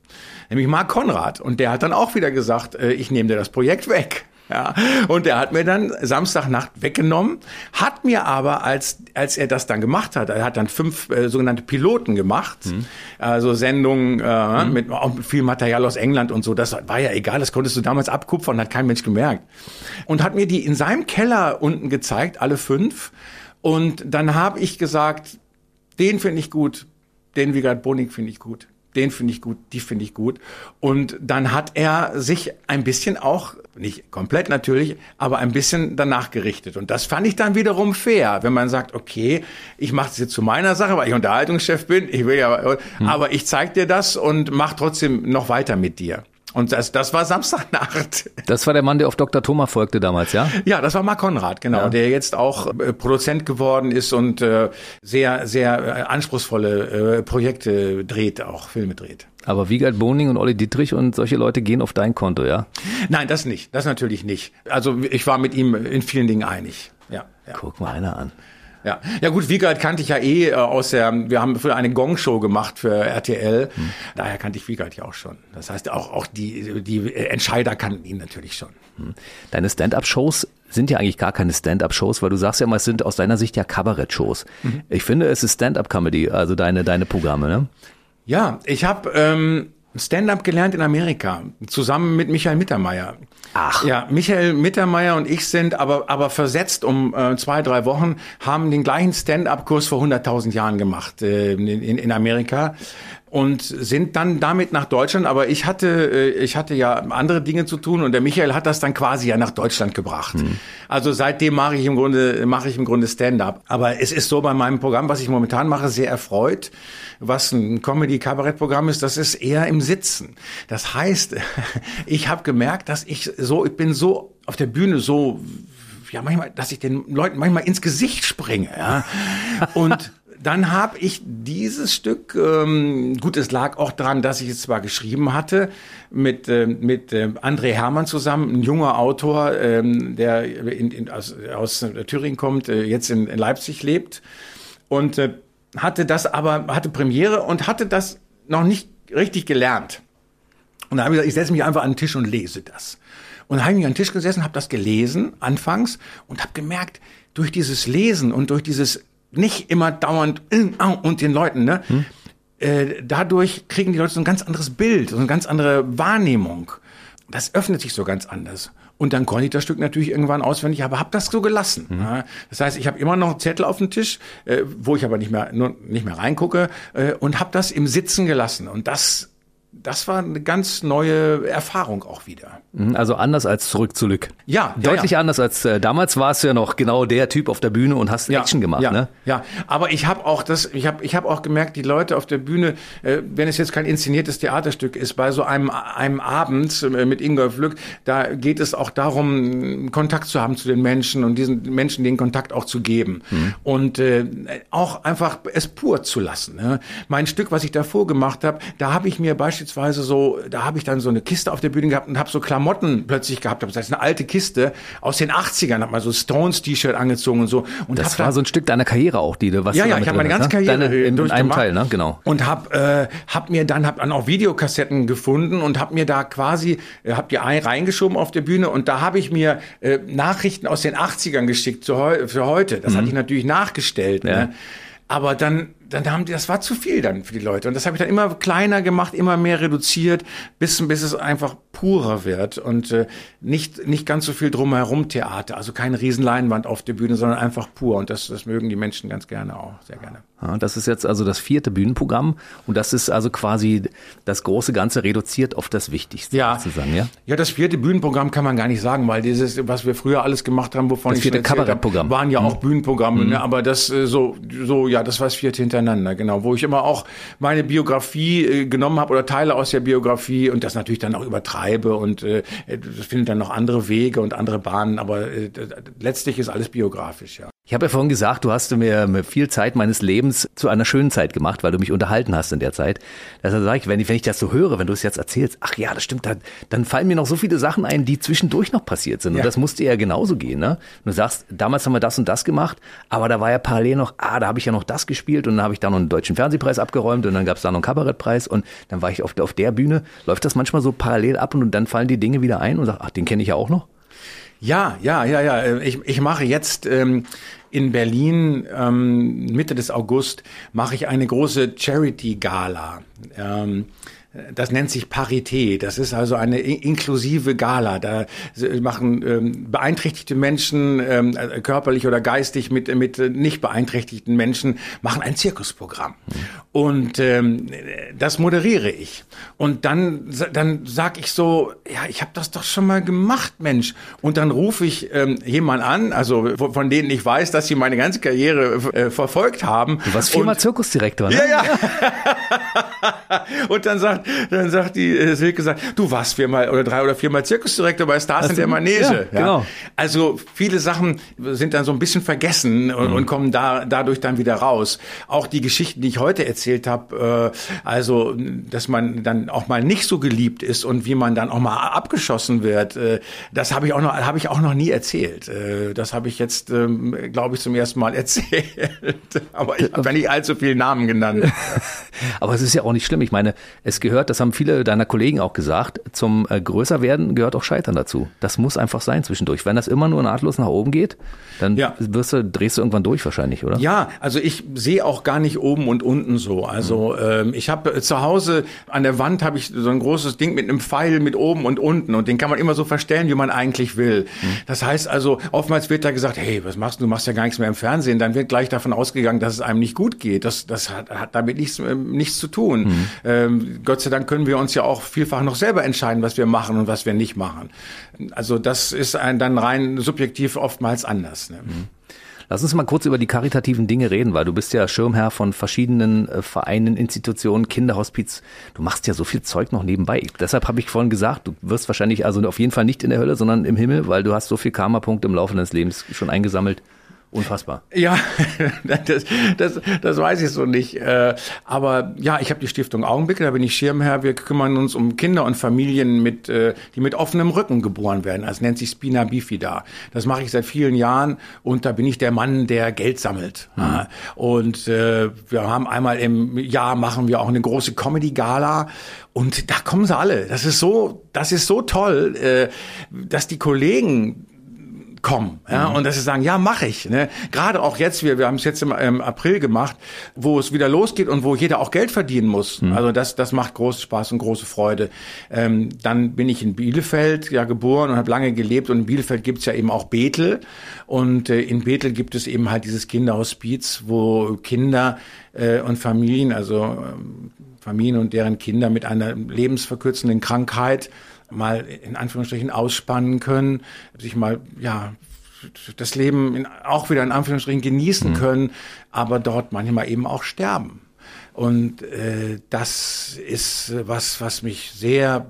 nämlich Marc Konrad. Und der hat dann auch wieder gesagt, äh, ich nehme dir das Projekt weg. Ja, und er hat mir dann Samstagnacht weggenommen, hat mir aber, als, als er das dann gemacht hat, er hat dann fünf äh, sogenannte Piloten gemacht, mhm. also Sendungen äh, mhm. mit auch viel Material aus England und so, das war ja egal, das konntest du damals abkupfern, hat kein Mensch gemerkt. Und hat mir die in seinem Keller unten gezeigt, alle fünf. Und dann habe ich gesagt, den finde ich gut, den Vigard Bonig finde ich gut den finde ich gut, die finde ich gut. Und dann hat er sich ein bisschen auch, nicht komplett natürlich, aber ein bisschen danach gerichtet. Und das fand ich dann wiederum fair, wenn man sagt, okay, ich mache das jetzt zu meiner Sache, weil ich Unterhaltungschef bin, ich will ja, hm. aber ich zeig dir das und mach trotzdem noch weiter mit dir. Und das, das war Samstagnacht. Das war der Mann, der auf Dr. Thomas folgte damals, ja? Ja, das war Mark Konrad, genau, ja. der jetzt auch äh, Produzent geworden ist und äh, sehr, sehr äh, anspruchsvolle äh, Projekte dreht, auch Filme dreht. Aber Wiegald Boning und Olli Dietrich und solche Leute gehen auf dein Konto, ja? Nein, das nicht. Das natürlich nicht. Also ich war mit ihm in vielen Dingen einig. Ja. ja. Guck mal einer an. Ja, ja gut, Wiegald kannte ich ja eh äh, aus der, wir haben früher eine Gong-Show gemacht für RTL, hm. daher kannte ich Wiegald ja auch schon. Das heißt, auch, auch die, die Entscheider kannten ihn natürlich schon. Hm. Deine Stand-up-Shows sind ja eigentlich gar keine Stand-up-Shows, weil du sagst ja immer, es sind aus deiner Sicht ja Kabarett-Shows. Mhm. Ich finde, es ist Stand-up-Comedy, also deine, deine Programme, ne? Ja, ich habe ähm, Stand-up gelernt in Amerika, zusammen mit Michael Mittermeier. Ach. Ja, Michael Mittermeier und ich sind aber, aber versetzt um äh, zwei, drei Wochen, haben den gleichen Stand-up-Kurs vor 100.000 Jahren gemacht äh, in, in Amerika und sind dann damit nach Deutschland. Aber ich hatte, äh, ich hatte ja andere Dinge zu tun und der Michael hat das dann quasi ja nach Deutschland gebracht. Mhm. Also seitdem mache ich im Grunde, mache ich im Grunde Stand-up. Aber es ist so bei meinem Programm, was ich momentan mache, sehr erfreut. Was ein Comedy-Kabarett-Programm ist, das ist eher im Sitzen. Das heißt, (laughs) ich habe gemerkt, dass ich so, ich bin so auf der Bühne so ja manchmal, dass ich den Leuten manchmal ins Gesicht springe. Ja? (laughs) Und dann habe ich dieses Stück, ähm, gut, es lag auch dran, dass ich es zwar geschrieben hatte mit äh, mit äh, André Hermann zusammen, ein junger Autor, ähm, der in, in, aus, aus Thüringen kommt, äh, jetzt in, in Leipzig lebt und äh, hatte das aber hatte Premiere und hatte das noch nicht richtig gelernt. Und da habe ich gesagt, ich setze mich einfach an den Tisch und lese das. Und dann habe ich mich an den Tisch gesessen, habe das gelesen anfangs und habe gemerkt, durch dieses Lesen und durch dieses nicht immer dauernd und den Leuten, ne? Hm. Äh, dadurch kriegen die Leute so ein ganz anderes Bild, so eine ganz andere Wahrnehmung. Das öffnet sich so ganz anders. Und dann konnte ich das Stück natürlich irgendwann auswendig, aber habe das so gelassen. Mhm. Das heißt, ich habe immer noch Zettel auf dem Tisch, äh, wo ich aber nicht mehr nur nicht mehr reingucke äh, und habe das im Sitzen gelassen. Und das das war eine ganz neue Erfahrung auch wieder. Mhm, also anders als zurück zu Lück. Ja, deutlich ja, ja. anders als äh, damals warst du ja noch genau der Typ auf der Bühne und hast ja, Action gemacht, ja, ne? Ja, aber ich habe auch das, ich habe, ich habe auch gemerkt, die Leute auf der Bühne, äh, wenn es jetzt kein inszeniertes Theaterstück ist, bei so einem einem Abend äh, mit Ingolf Lück, da geht es auch darum, Kontakt zu haben zu den Menschen und diesen Menschen den Kontakt auch zu geben mhm. und äh, auch einfach es pur zu lassen. Ne? Mein Stück, was ich davor gemacht habe, da habe ich mir beispielsweise beispielsweise so, da habe ich dann so eine Kiste auf der Bühne gehabt und habe so Klamotten plötzlich gehabt. Das heißt, eine alte Kiste aus den 80ern, habe mal so Stones-T-Shirt angezogen und so. Und das war so ein Stück deiner Karriere auch, die du was Ja, ja, ich habe meine ganze ne? Karriere Deine, in, in einem Teil, ne? Genau. Und habe äh, hab mir dann hab dann auch Videokassetten gefunden und habe mir da quasi äh, habe die ein, reingeschoben auf der Bühne und da habe ich mir äh, Nachrichten aus den 80ern geschickt zu für heute. Das mhm. hatte ich natürlich nachgestellt. Ja. Ne? Aber dann dann haben die, das war zu viel dann für die Leute. Und das habe ich dann immer kleiner gemacht, immer mehr reduziert, bis, bis es einfach purer wird und äh, nicht, nicht ganz so viel drumherum Theater. Also keine Riesenleinwand auf der Bühne, sondern einfach pur. Und das, das mögen die Menschen ganz gerne auch, sehr gerne. Ja, das ist jetzt also das vierte Bühnenprogramm und das ist also quasi das große Ganze reduziert auf das Wichtigste ja. sozusagen, ja? Ja, das vierte Bühnenprogramm kann man gar nicht sagen, weil dieses, was wir früher alles gemacht haben, wovon das ich vierte Kabarettprogramm waren ja mhm. auch Bühnenprogramme, mhm. ne? aber das äh, so, so, ja, das war das vierte hinter hintereinander, genau, wo ich immer auch meine Biografie äh, genommen habe oder Teile aus der Biografie und das natürlich dann auch übertreibe und äh, das findet dann noch andere Wege und andere Bahnen, aber äh, letztlich ist alles biografisch, ja. Ich habe ja vorhin gesagt, du hast mir viel Zeit meines Lebens zu einer schönen Zeit gemacht, weil du mich unterhalten hast in der Zeit. Deshalb sage ich, wenn ich, wenn ich das so höre, wenn du es jetzt erzählst, ach ja, das stimmt, dann, dann fallen mir noch so viele Sachen ein, die zwischendurch noch passiert sind. Und das musste ja genauso gehen. Ne? Du sagst, damals haben wir das und das gemacht, aber da war ja parallel noch, ah, da habe ich ja noch das gespielt und dann habe ich da noch einen deutschen Fernsehpreis abgeräumt und dann gab es da noch einen Kabarettpreis und dann war ich auf, auf der Bühne. Läuft das manchmal so parallel ab und dann fallen die Dinge wieder ein und sag, ach, den kenne ich ja auch noch? Ja, ja, ja, ja. Ich, ich mache jetzt ähm, in Berlin ähm, Mitte des August mache ich eine große Charity Gala. Ähm, das nennt sich Parité. Das ist also eine inklusive Gala. Da machen ähm, beeinträchtigte Menschen, ähm, äh, körperlich oder geistig mit, mit nicht beeinträchtigten Menschen, machen ein Zirkusprogramm. Und ähm, das moderiere ich. Und dann, dann sag ich so, ja, ich habe das doch schon mal gemacht, Mensch. Und dann rufe ich ähm, jemand an, also von denen ich weiß, dass sie meine ganze Karriere äh, verfolgt haben. Du warst viermal Zirkusdirektor, ne? Ja, ja. (laughs) (laughs) und dann sagt, dann sagt die äh, Silke, sagt, du warst viermal oder drei oder viermal Zirkusdirektor bei Stars in der Manege. Ja, ja, genau. Also viele Sachen sind dann so ein bisschen vergessen und, mhm. und kommen da dadurch dann wieder raus. Auch die Geschichten, die ich heute erzählt habe, äh, also dass man dann auch mal nicht so geliebt ist und wie man dann auch mal abgeschossen wird, äh, das habe ich auch noch habe ich auch noch nie erzählt. Äh, das habe ich jetzt, ähm, glaube ich, zum ersten Mal (laughs) erzählt. Aber ich habe ja nicht allzu viele Namen genannt. (laughs) Aber es ist ja auch nicht schlimm. Ich meine, es gehört, das haben viele deiner Kollegen auch gesagt, zum äh, Größerwerden gehört auch Scheitern dazu. Das muss einfach sein zwischendurch. Wenn das immer nur nahtlos nach oben geht, dann ja. wirst du, drehst du irgendwann durch wahrscheinlich, oder? Ja, also ich sehe auch gar nicht oben und unten so so. Also ähm, ich habe äh, zu Hause an der Wand habe ich so ein großes Ding mit einem Pfeil mit oben und unten und den kann man immer so verstellen, wie man eigentlich will. Mhm. Das heißt also, oftmals wird da gesagt, hey, was machst du? Du machst ja gar nichts mehr im Fernsehen. Dann wird gleich davon ausgegangen, dass es einem nicht gut geht. Das, das hat, hat damit nichts, äh, nichts zu tun. Mhm. Ähm, Gott sei Dank können wir uns ja auch vielfach noch selber entscheiden, was wir machen und was wir nicht machen. Also das ist ein, dann rein subjektiv oftmals anders. Ne? Mhm. Lass uns mal kurz über die karitativen Dinge reden, weil du bist ja Schirmherr von verschiedenen äh, Vereinen, Institutionen, Kinderhospiz. Du machst ja so viel Zeug noch nebenbei. Deshalb habe ich vorhin gesagt, du wirst wahrscheinlich also auf jeden Fall nicht in der Hölle, sondern im Himmel, weil du hast so viel Karma-Punkte im Laufe deines Lebens schon eingesammelt. Unfassbar. Ja, (laughs) das, das, das weiß ich so nicht. Äh, aber ja, ich habe die Stiftung Augenblicke, da bin ich Schirmherr. Wir kümmern uns um Kinder und Familien, mit, äh, die mit offenem Rücken geboren werden. Das nennt sich Spina Bifida. Das mache ich seit vielen Jahren und da bin ich der Mann, der Geld sammelt. Mhm. Und äh, wir haben einmal im Jahr machen wir auch eine große Comedy-Gala und da kommen sie alle. Das ist so, das ist so toll, dass die Kollegen kommen. Ja, mhm. Und dass sie sagen, ja, mache ich. Ne? Gerade auch jetzt, wir, wir haben es jetzt im, im, April gemacht, wo es wieder losgeht und wo jeder auch Geld verdienen muss. Mhm. Also das, das macht großen Spaß und große Freude. Ähm, dann bin ich in Bielefeld ja geboren und habe lange gelebt und in Bielefeld gibt's ja eben auch Bethel. Und äh, in Bethel gibt es eben halt dieses Kinderhospiz, wo Kinder äh, und Familien, also äh, Familien und deren Kinder mit einer lebensverkürzenden Krankheit mal in Anführungsstrichen ausspannen können, sich mal, ja, das Leben in, auch wieder in Anführungsstrichen genießen mhm. können, aber dort manchmal eben auch sterben. Und äh, das ist was, was mich sehr,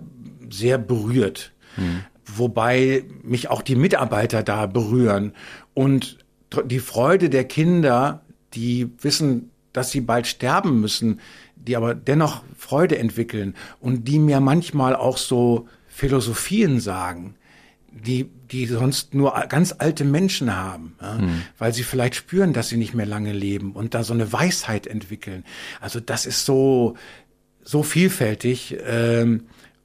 sehr berührt. Mhm. Wobei mich auch die Mitarbeiter da berühren. Und die Freude der Kinder, die wissen, dass sie bald sterben müssen, die aber dennoch Freude entwickeln und die mir manchmal auch so Philosophien sagen, die, die sonst nur ganz alte Menschen haben, ja, hm. weil sie vielleicht spüren, dass sie nicht mehr lange leben und da so eine Weisheit entwickeln. Also das ist so, so vielfältig. Ähm,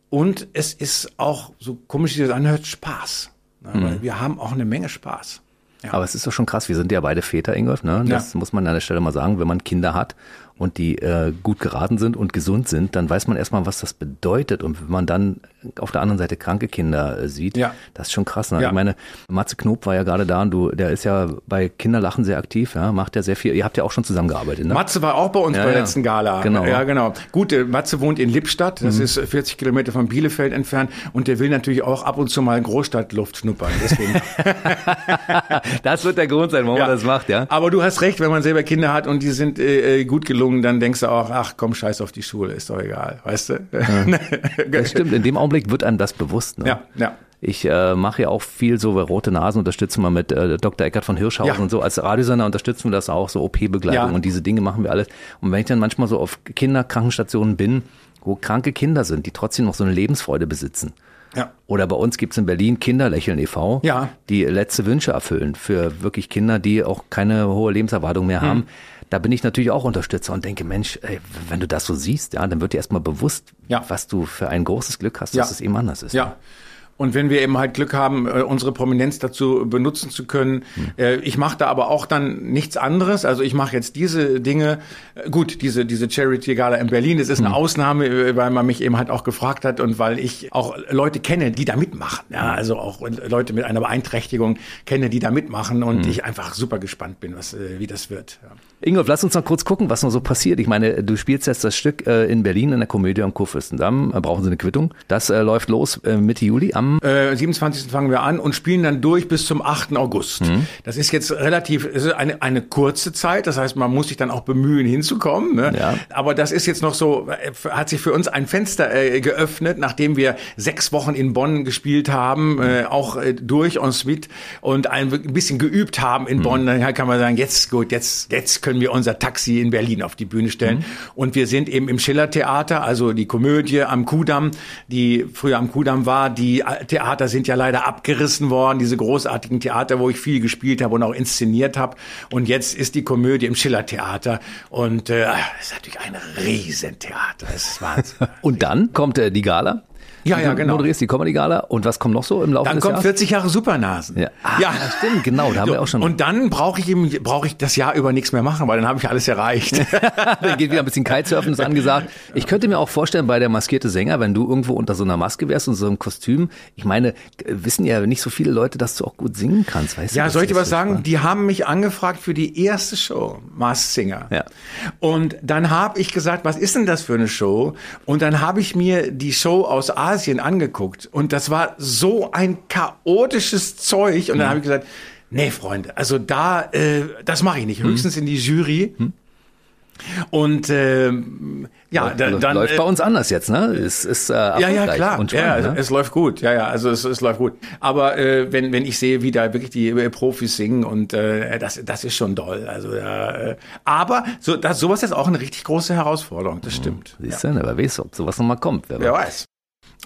und es ist auch, so komisch wie das anhört, Spaß. Ne? Hm. Weil wir haben auch eine Menge Spaß. Ja. Aber es ist doch schon krass, wir sind ja beide Väter, Ingolf, ne? Das ja. muss man an der Stelle mal sagen, wenn man Kinder hat und die äh, gut geraten sind und gesund sind, dann weiß man erstmal, was das bedeutet. Und wenn man dann auf der anderen Seite kranke Kinder äh, sieht, ja. das ist schon krass. Ne? Ja. Ich meine, Matze Knob war ja gerade da und du, der ist ja bei Kinderlachen sehr aktiv, ja, macht ja sehr viel. Ihr habt ja auch schon zusammengearbeitet. Ne? Matze war auch bei uns ja, bei der letzten Gala. Genau. Ja, genau. Gut, äh, Matze wohnt in Lippstadt, das mhm. ist 40 Kilometer von Bielefeld entfernt und der will natürlich auch ab und zu mal Großstadtluft schnuppern. Deswegen. (laughs) das wird der Grund sein, warum man das macht, ja. Aber du hast recht, wenn man selber Kinder hat und die sind äh, äh gut gelungen, dann denkst du auch, ach komm, scheiß auf die Schule, ist doch egal, weißt du? Ja. (laughs) das stimmt, in dem Augenblick wird einem das bewusst. Ne? Ja, ja. Ich äh, mache ja auch viel so rote Nasen, unterstützen wir mit äh, Dr. Eckert von Hirschhausen ja. und so. Als Radiosender unterstützen wir das auch, so OP-Begleitung ja. und diese Dinge machen wir alles. Und wenn ich dann manchmal so auf Kinderkrankenstationen bin, wo kranke Kinder sind, die trotzdem noch so eine Lebensfreude besitzen. Ja. Oder bei uns gibt's in Berlin Kinderlächeln e.V., ja. die letzte Wünsche erfüllen für wirklich Kinder, die auch keine hohe Lebenserwartung mehr hm. Da bin ich natürlich auch Unterstützer und denke, Mensch, ey, wenn du das so siehst, ja, dann wird dir erstmal bewusst, ja. was du für ein großes Glück hast, dass ja. es eben anders ist. Ja. Und wenn wir eben halt Glück haben, äh, unsere Prominenz dazu benutzen zu können, hm. Äh, ich mache da aber auch dann nichts anderes. Also ich mache jetzt diese Dinge, äh, gut, diese diese Charity Gala in Berlin, das ist eine hm. Ausnahme, weil man mich eben halt auch gefragt hat und weil ich auch Leute kenne, die da mitmachen. Ja, hm. also auch Leute mit einer Beeinträchtigung kenne, die da mitmachen und hm. ich einfach super gespannt bin, was wie das wird. Ja. Ingolf, lass uns noch kurz gucken, was noch so passiert. Ich meine, du spielst jetzt das Stück in Berlin in der Komödie am Kurfürstendamm. Brauchen Sie eine Quittung? Das läuft los Mitte Juli am äh, 27. fangen wir an und spielen dann durch bis zum 8. August. Mhm. Das ist jetzt relativ, ist eine, eine kurze Zeit, das heißt, man muss sich dann auch bemühen, hinzukommen. Ne? Ja. Aber das ist jetzt noch so, äh, hat sich für uns ein Fenster äh, geöffnet, nachdem wir sechs Wochen in Bonn gespielt haben, äh, auch äh, durch en suite und ein bisschen geübt haben in mhm. Bonn. Dann kann man sagen, jetzt gut, jetzt, jetzt können wir unser Taxi in Berlin auf die Bühne stellen. Mhm. Und wir sind eben im Schiller-Theater, also die Komödie am Kudamm, die früher am Kudamm war, die Theater sind ja leider abgerissen worden, diese großartigen Theater, wo ich viel gespielt habe und auch inszeniert habe. Und jetzt ist die Komödie im Schiller-Theater. Und äh, das ist natürlich ein Riesentheater. Das ist Wahnsinn. (laughs) und dann kommt äh, die Gala? Ja, ja, genau. Du moderierst die Comedy Gala und was kommt noch so im Laufe dann des Jahres? Dann kommt 40 Jahre Supernasen. Ja, ah, ja. stimmt, genau, da haben so, wir auch schon. Und dann brauche ich eben brauche ich das Jahr über nichts mehr machen, weil dann habe ich alles erreicht. (laughs) dann geht wieder ein bisschen Kitesurfen ist angesagt. Ich könnte mir auch vorstellen bei der maskierte Sänger, wenn du irgendwo unter so einer Maske wärst und so einem Kostüm, ich meine, wissen ja nicht so viele Leute, dass du auch gut singen kannst, weißt ja, du? Ja, soll ich dir was sagen? Die haben mich angefragt für die erste Show, Masked Singer. Ja. Und dann habe ich gesagt, was ist denn das für eine Show? Und dann habe ich mir die Show aus Asien angeguckt angeguckt und das war so ein chaotisches Zeug und dann mhm. habe ich gesagt, Nee, Freunde, also da, äh, das mache ich nicht. Höchstens in die Jury. Und ähm, ja, da, Läuft- dann läuft äh, bei uns anders jetzt, ne? Es ist äh, ja, ja, klar. Und ja, spannend, ne? es läuft gut. Ja, ja, also es, es läuft gut. Aber äh, wenn, wenn ich sehe, wie da wirklich die äh, Profis singen und äh, das, das ist schon doll. Also, ja, äh, aber so, das, sowas ist auch eine richtig große Herausforderung. Das stimmt. Siehst du, wer weiß, ob sowas nochmal kommt. Wer Wer weiß.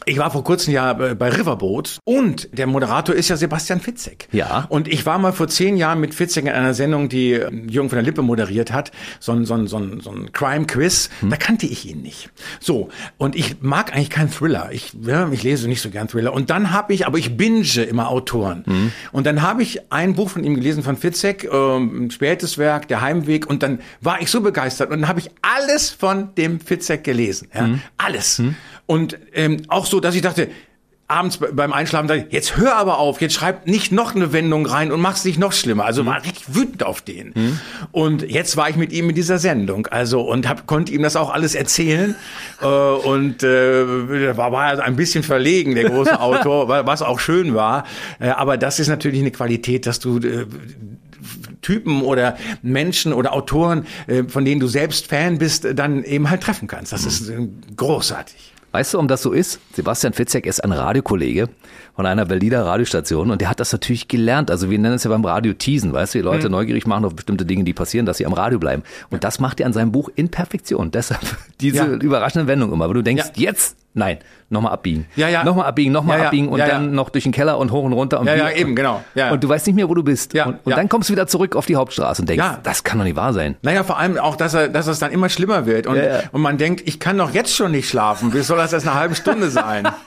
Ich war vor kurzem ja äh, bei Riverboat und der Moderator ist ja Sebastian Fitzek. Ja. Und ich war mal vor zehn Jahren mit Fitzek in einer Sendung, die äh, Jürgen von der Lippe moderiert hat, so ein, so ein, so ein, so ein Crime-Quiz. Da kannte ich ihn nicht. So, und ich mag eigentlich keinen Thriller. Ich, ja, ich lese nicht so gern Thriller. Und dann habe ich, aber ich binge immer Autoren. Und dann habe ich ein Buch von ihm gelesen, von Fitzek, ähm, ein spätes Werk, Der Heimweg. Und dann war ich so begeistert. Und dann habe ich alles von dem Fitzek gelesen. Ja? Alles. Und ähm, auch so, dass ich dachte, abends be- beim Einschlafen, dachte ich, jetzt hör aber auf, jetzt schreib nicht noch eine Wendung rein und mach's nicht noch schlimmer. Also war richtig wütend auf den. Und jetzt war ich mit ihm in dieser Sendung, also und hab, konnte ihm das auch alles erzählen. (laughs) äh, und äh, war, war ein bisschen verlegen, der große (laughs) Autor, wa- was auch schön war. Äh, aber das ist natürlich eine Qualität, dass du äh, Typen oder Menschen oder Autoren, äh, von denen du selbst Fan bist, dann eben halt treffen kannst. Das ist äh, großartig. Weißt du, warum das so ist? Sebastian Fitzek ist ein Radiokollege von einer Berliner Radiostation und der hat das natürlich gelernt. Also wir nennen es ja beim Radio Teasen, weißt du, die Leute Mhm. neugierig machen auf bestimmte Dinge, die passieren, dass sie am Radio bleiben. Und das macht er an seinem Buch in Perfektion. (laughs) Deshalb diese Ja. überraschende Wendung immer. Aber du denkst, Ja. jetzt, nein, nochmal abbiegen. Ja, ja. Nochmal abbiegen, nochmal Ja, ja. abbiegen und Ja, dann noch durch den Keller und hoch und runter. Und Ja, ja, eben, genau. Ja. Und du weißt nicht mehr, wo du bist. Ja, und und dann kommst du wieder zurück auf die Hauptstraße und denkst, Ja. das kann doch nicht wahr sein. Naja, vor allem auch, dass er, dass es dann immer schlimmer wird und, und man denkt, ich kann doch jetzt schon nicht schlafen. Wie soll das erst eine halbe Stunde sein? (laughs)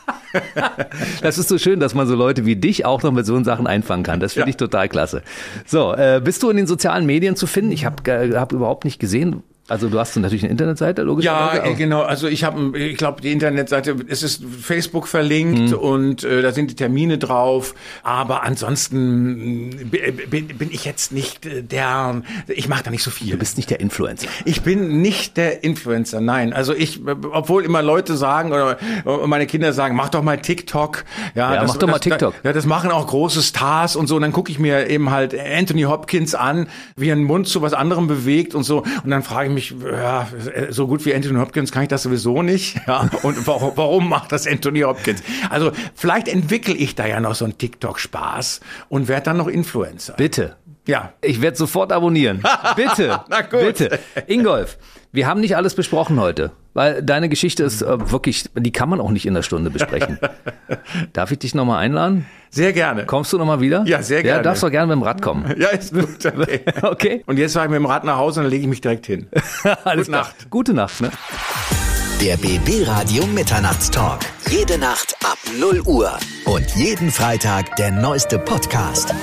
Das ist so schön, dass man so Leute wie dich auch noch mit so Sachen einfangen kann. Das finde ich total klasse. So, äh, bist du in den sozialen Medien zu finden? Ich habe hab überhaupt nicht gesehen. Also du hast natürlich eine Internetseite, Ja, logischerweise. äh, genau. Also ich habe, ich glaube, die Internetseite, es ist Facebook verlinkt Mhm. und äh, da sind die Termine drauf. Aber ansonsten mh, bin, bin, bin ich jetzt nicht äh, der, ich mache da nicht so viel. Du bist nicht der Influencer. Ich bin nicht der Influencer, nein. Also ich, obwohl immer Leute sagen oder meine Kinder sagen, mach doch mal TikTok. Ja, mach doch mal TikTok. Ja, das machen auch große Stars und so. Und dann gucke ich mir eben halt Anthony Hopkins an, wie er den Mund zu was anderem bewegt und so. Und dann frage ich mich, ja, so gut wie Anthony Hopkins kann ich das sowieso nicht. (laughs) Ja, und warum, warum macht das Anthony Hopkins? Also vielleicht entwickle ich da ja noch so einen TikTok-Spaß und werde dann noch Influencer. Bitte. Ja. Ich werde sofort abonnieren. (laughs) Bitte. Na gut. Bitte. Ingolf, wir haben nicht alles besprochen heute, weil deine Geschichte ist äh, wirklich, die kann man auch nicht in einer Stunde besprechen. (laughs) Darf ich dich nochmal einladen? Sehr gerne. Kommst du nochmal wieder? Ja, sehr gerne. Ja, darfst doch gerne mit dem Rad kommen. (laughs) Ja, ist gut. Okay. (laughs) Okay. Und jetzt fahre ich mit dem Rad nach Hause und dann lege ich mich direkt hin. Alles Gute klar. Nacht. Gute Nacht. Ne? Der BB Radio Mitternachtstalk. Jede Nacht ab 0 Uhr. Und jeden Freitag der neueste Podcast.